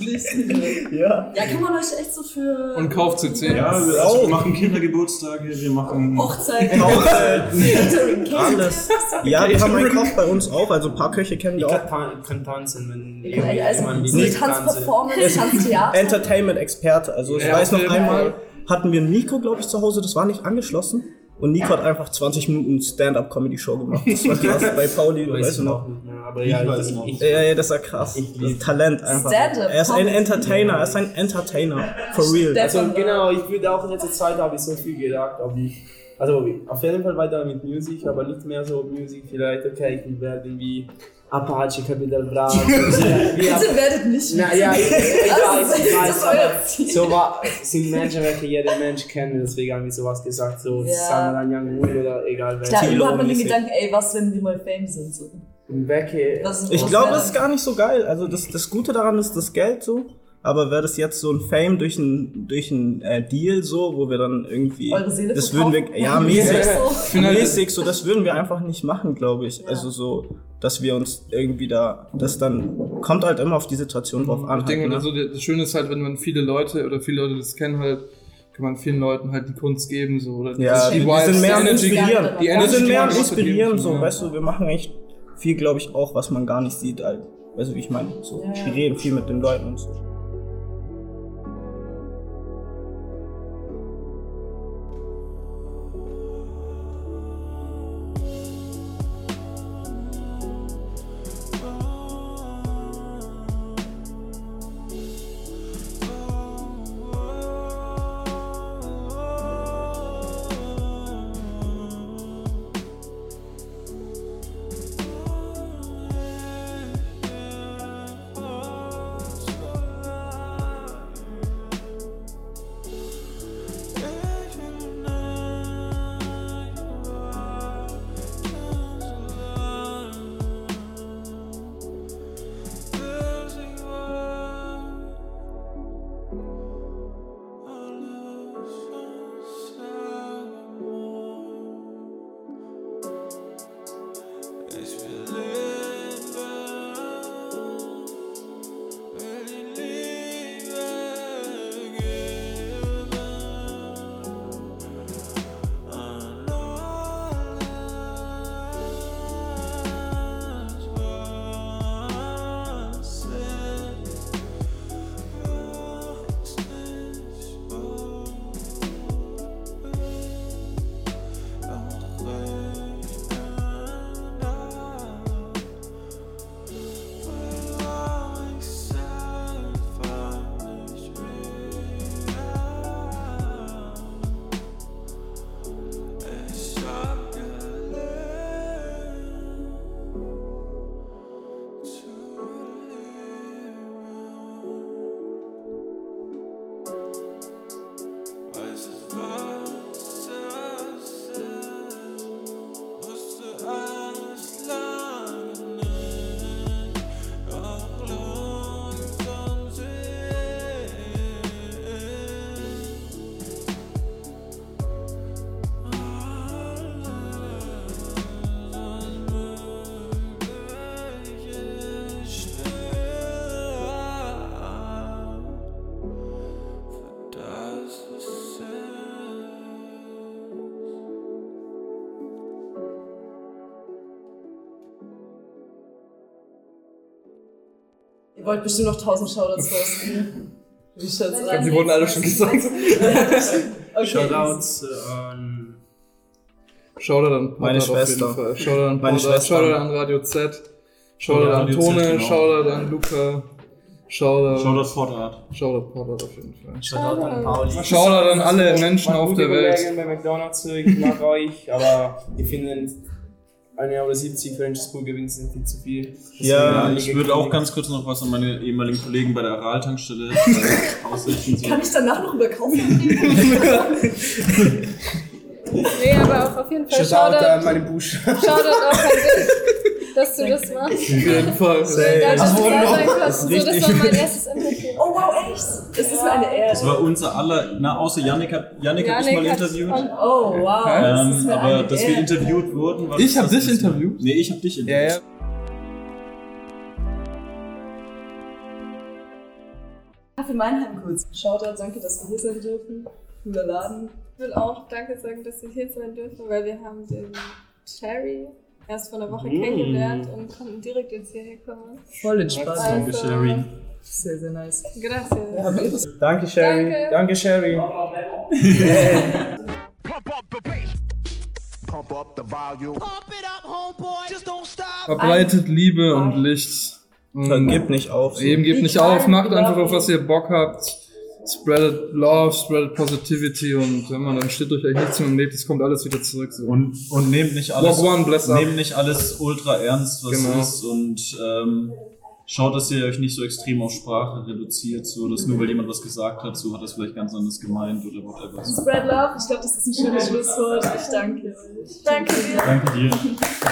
Listen. Ja. Ja, kann man euch echt so für. Und kauft CC. ja, wir, also wir machen Kindergeburtstage, wir machen Hochzeiten. Hochzeiten. Catering. Alles. Ja, wir haben einen Koch bei uns auch, also ein paar Köche kennen Ich wir kann, auch. tan kann tanzen, wenn Ey, Also, jemand so eine Tanzperformance, Tanztheater. Entertainment-Experte. Also ich Ja, weiß noch einmal, hatten wir Nico, glaube ich, zu Hause, das war nicht angeschlossen. Und Nico hat einfach 20 Minuten Stand-Up-Comedy-Show gemacht. Das war krass bei Pauli, Weiß weißt du ich noch? mehr, aber Ich ja, weiß noch. Ich, Ja, ja, das war krass. Ich Das Talent einfach. Er ist ein. Entertainer, er ist ein Entertainer. For real. Also genau, ich würde auch in letzter Zeit habe ich so viel gedacht, ob ich, also auf jeden Fall weiter mit Musik, aber nicht mehr so Musik, vielleicht, okay, ich will werden wie Apache, Capital Bra. wie, Bitte werdet nicht. na, ja, ich, ich weiß, ich Das weiß, ist euer aber Ziel. so war, sind Menschen, welche jeder Mensch kennt, deswegen habe ich sowas gesagt, so Ja. Samuel Young Wood oder egal Klar, welche. irgendwann hat man den. Gedanken, ey, was, wenn wir mal Fame sind? So. Ist- Ich glaube, es ist gar nicht so geil. Also das, das Gute daran ist das Geld so. Aber wäre das jetzt so ein Fame durch ein, durch ein äh, Deal so, wo wir dann irgendwie. Eure Seele das würden wir. Ja, mäßig. So. mäßig, so das würden wir einfach nicht machen, glaube ich. Also so, dass wir uns irgendwie da. Das dann kommt halt immer auf die Situation drauf an. Ich denke, halt, ne? also das Schöne ist halt, wenn man viele Leute oder viele Leute das kennen halt, kann man vielen Leuten halt die Kunst geben, so, oder Ja, die wir Vibes, sind mehr die Inspirieren. die Wir Energy, sind die mehr Inspirieren, so, ja. weißt du, wir machen echt viel, glaube ich, auch, was man gar nicht sieht, halt. Weißt du, wie ich meine? So, Ja, ja. wir reden viel mit den Leuten und so. Wollt bestimmt noch 1000 Shoutouts rausgeben. Wie schaut's Ich glaube, die wurden alle schon gesagt. Okay. Shoutouts äh, an Shoutout an Meine auf jeden Schwester. Fall. Shoutout an Meine Schwester. Shoutout an Radio Z, Shoutout an Tone, genau. Shoutout an Luca, Shoutout, Shoutout Vorderart. Shoutout Porter auf jeden Fall. Shoutout an Pauli. Shoutout an alle Menschen auf der Welt. Bei McDonalds, so, ich mag euch, aber ich finde, eine Euro 70 für einen School gewinnt, sind viel zu viel. Ja, Deswegen ich würde auch ganz kurz noch was an meine ehemaligen Kollegen bei der Aral-Tankstelle äh, ausrichten. So. Kann ich danach noch über Kaufen Nee, aber auch auf jeden Fall Shoutout an meine Busch. Shoutout auch an dich, dass du das machst. Auf jeden Fall. Sein das das richtig. war mein erstes Interview. Das ist mir eine Ehre. Das war unser aller, na außer Yannick hat, Yannick hat mich mal hat- interviewt. Oh wow, das Ähm, mir aber dass wir interviewt wurden, war Ich das hab das dich interviewt? Nee, ich hab dich Ja, interviewt. ja. Kaffee Meinheim kurz. Shoutout, danke, dass wir hier sein dürfen. Cooler Laden. Ich will auch Danke sagen, dass wir hier sein dürfen, weil wir haben den Cherry erst vor einer Woche Mm. kennengelernt und konnten direkt jetzt hierher kommen. Voll entspannt. Danke, Also- Sherry. Sehr, sehr nice. Gracias. Danke, Sherry. Danke. Danke, Sherry. Verbreitet Liebe und Licht. Und Gib nicht auf. so. Eben, gebt nicht auf, macht einfach auf was ihr Bock habt. Spreadet Love, spreadet Positivity und wenn man dann steht euch echt nichts mehr im Leben, es kommt alles wieder zurück. So. Und, und nehmt nicht alles, Walk one, bless nehmt nicht alles ultra ernst, was Genau. ist und ähm, schaut, dass ihr euch nicht so extrem auf Sprache reduziert, so dass nur weil jemand was gesagt hat, so hat das vielleicht ganz anders gemeint oder whatever. Spread Love, ich glaube, das ist ein schönes Schlusswort. Ich danke euch. Danke dir. Danke dir.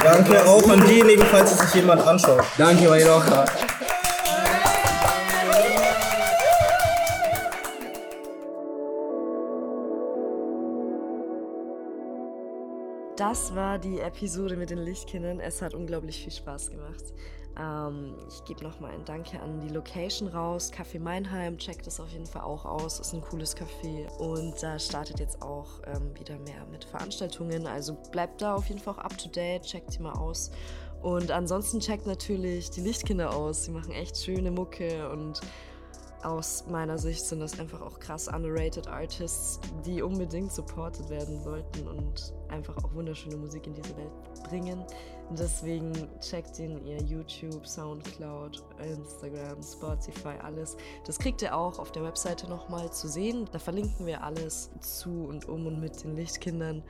Danke auch an diejenigen, falls es sich jemand anschaut. Danke, Mairocha. Das war die Episode mit den Lichtkindern. Es hat unglaublich viel Spaß gemacht. Ähm, ich gebe nochmal ein Danke an die Location raus. Café Meinheim, checkt es auf jeden Fall auch aus. Ist ein cooles Café. Und da startet jetzt auch ähm, wieder mehr mit Veranstaltungen. Also bleibt da auf jeden Fall auch up to date. Checkt die mal aus. Und ansonsten checkt natürlich die Lichtkinder aus. Sie machen echt schöne Mucke und aus meiner Sicht sind das einfach auch krass underrated Artists, die unbedingt supported werden sollten und einfach auch wunderschöne Musik in diese Welt bringen. Deswegen checkt in ihr YouTube, Soundcloud, Instagram, Spotify, alles. Das kriegt ihr auch auf der Webseite nochmal zu sehen. Da verlinken wir alles zu und um und mit den Lichtkindern.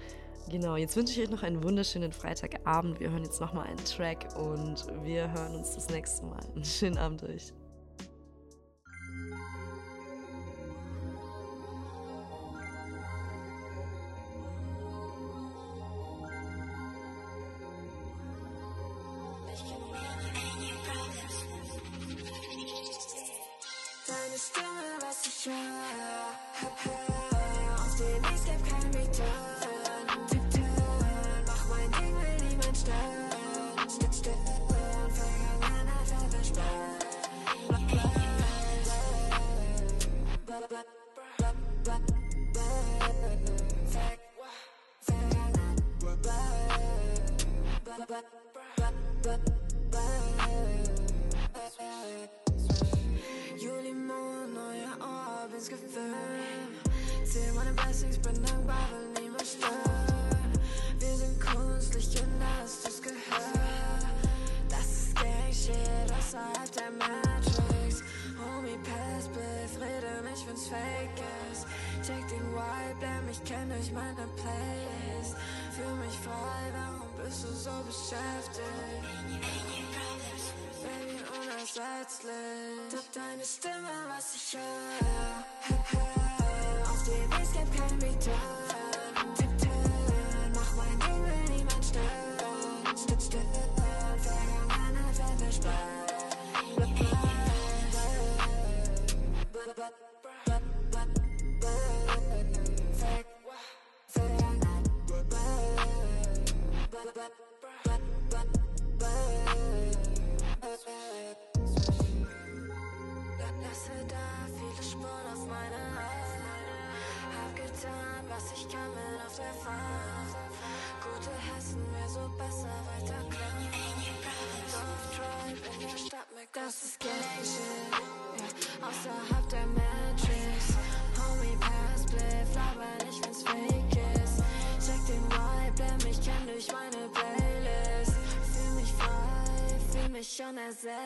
Genau, jetzt wünsche ich euch noch einen wunderschönen Freitagabend. Wir hören jetzt nochmal einen Track und wir hören uns das nächste Mal. Einen schönen Abend euch. Stimme, Blessings, bin dankbar, will niemand stören. Wir sind künstlich, Kinder, hast du's gehört? Das ist Gang Shit außerhalb der Matrix. Homie, pass, rede nicht, wenn's fake ist. Check den Vibe, lern mich kennen durch meine Playlist. Fühl mich frei, warum bist du so beschäftigt? Baby, unersetzlich. De- Deine Stimme, was ich höre. Auf dem Escape kein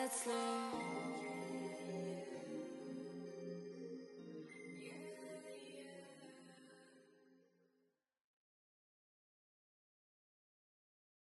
Playlist. Fühl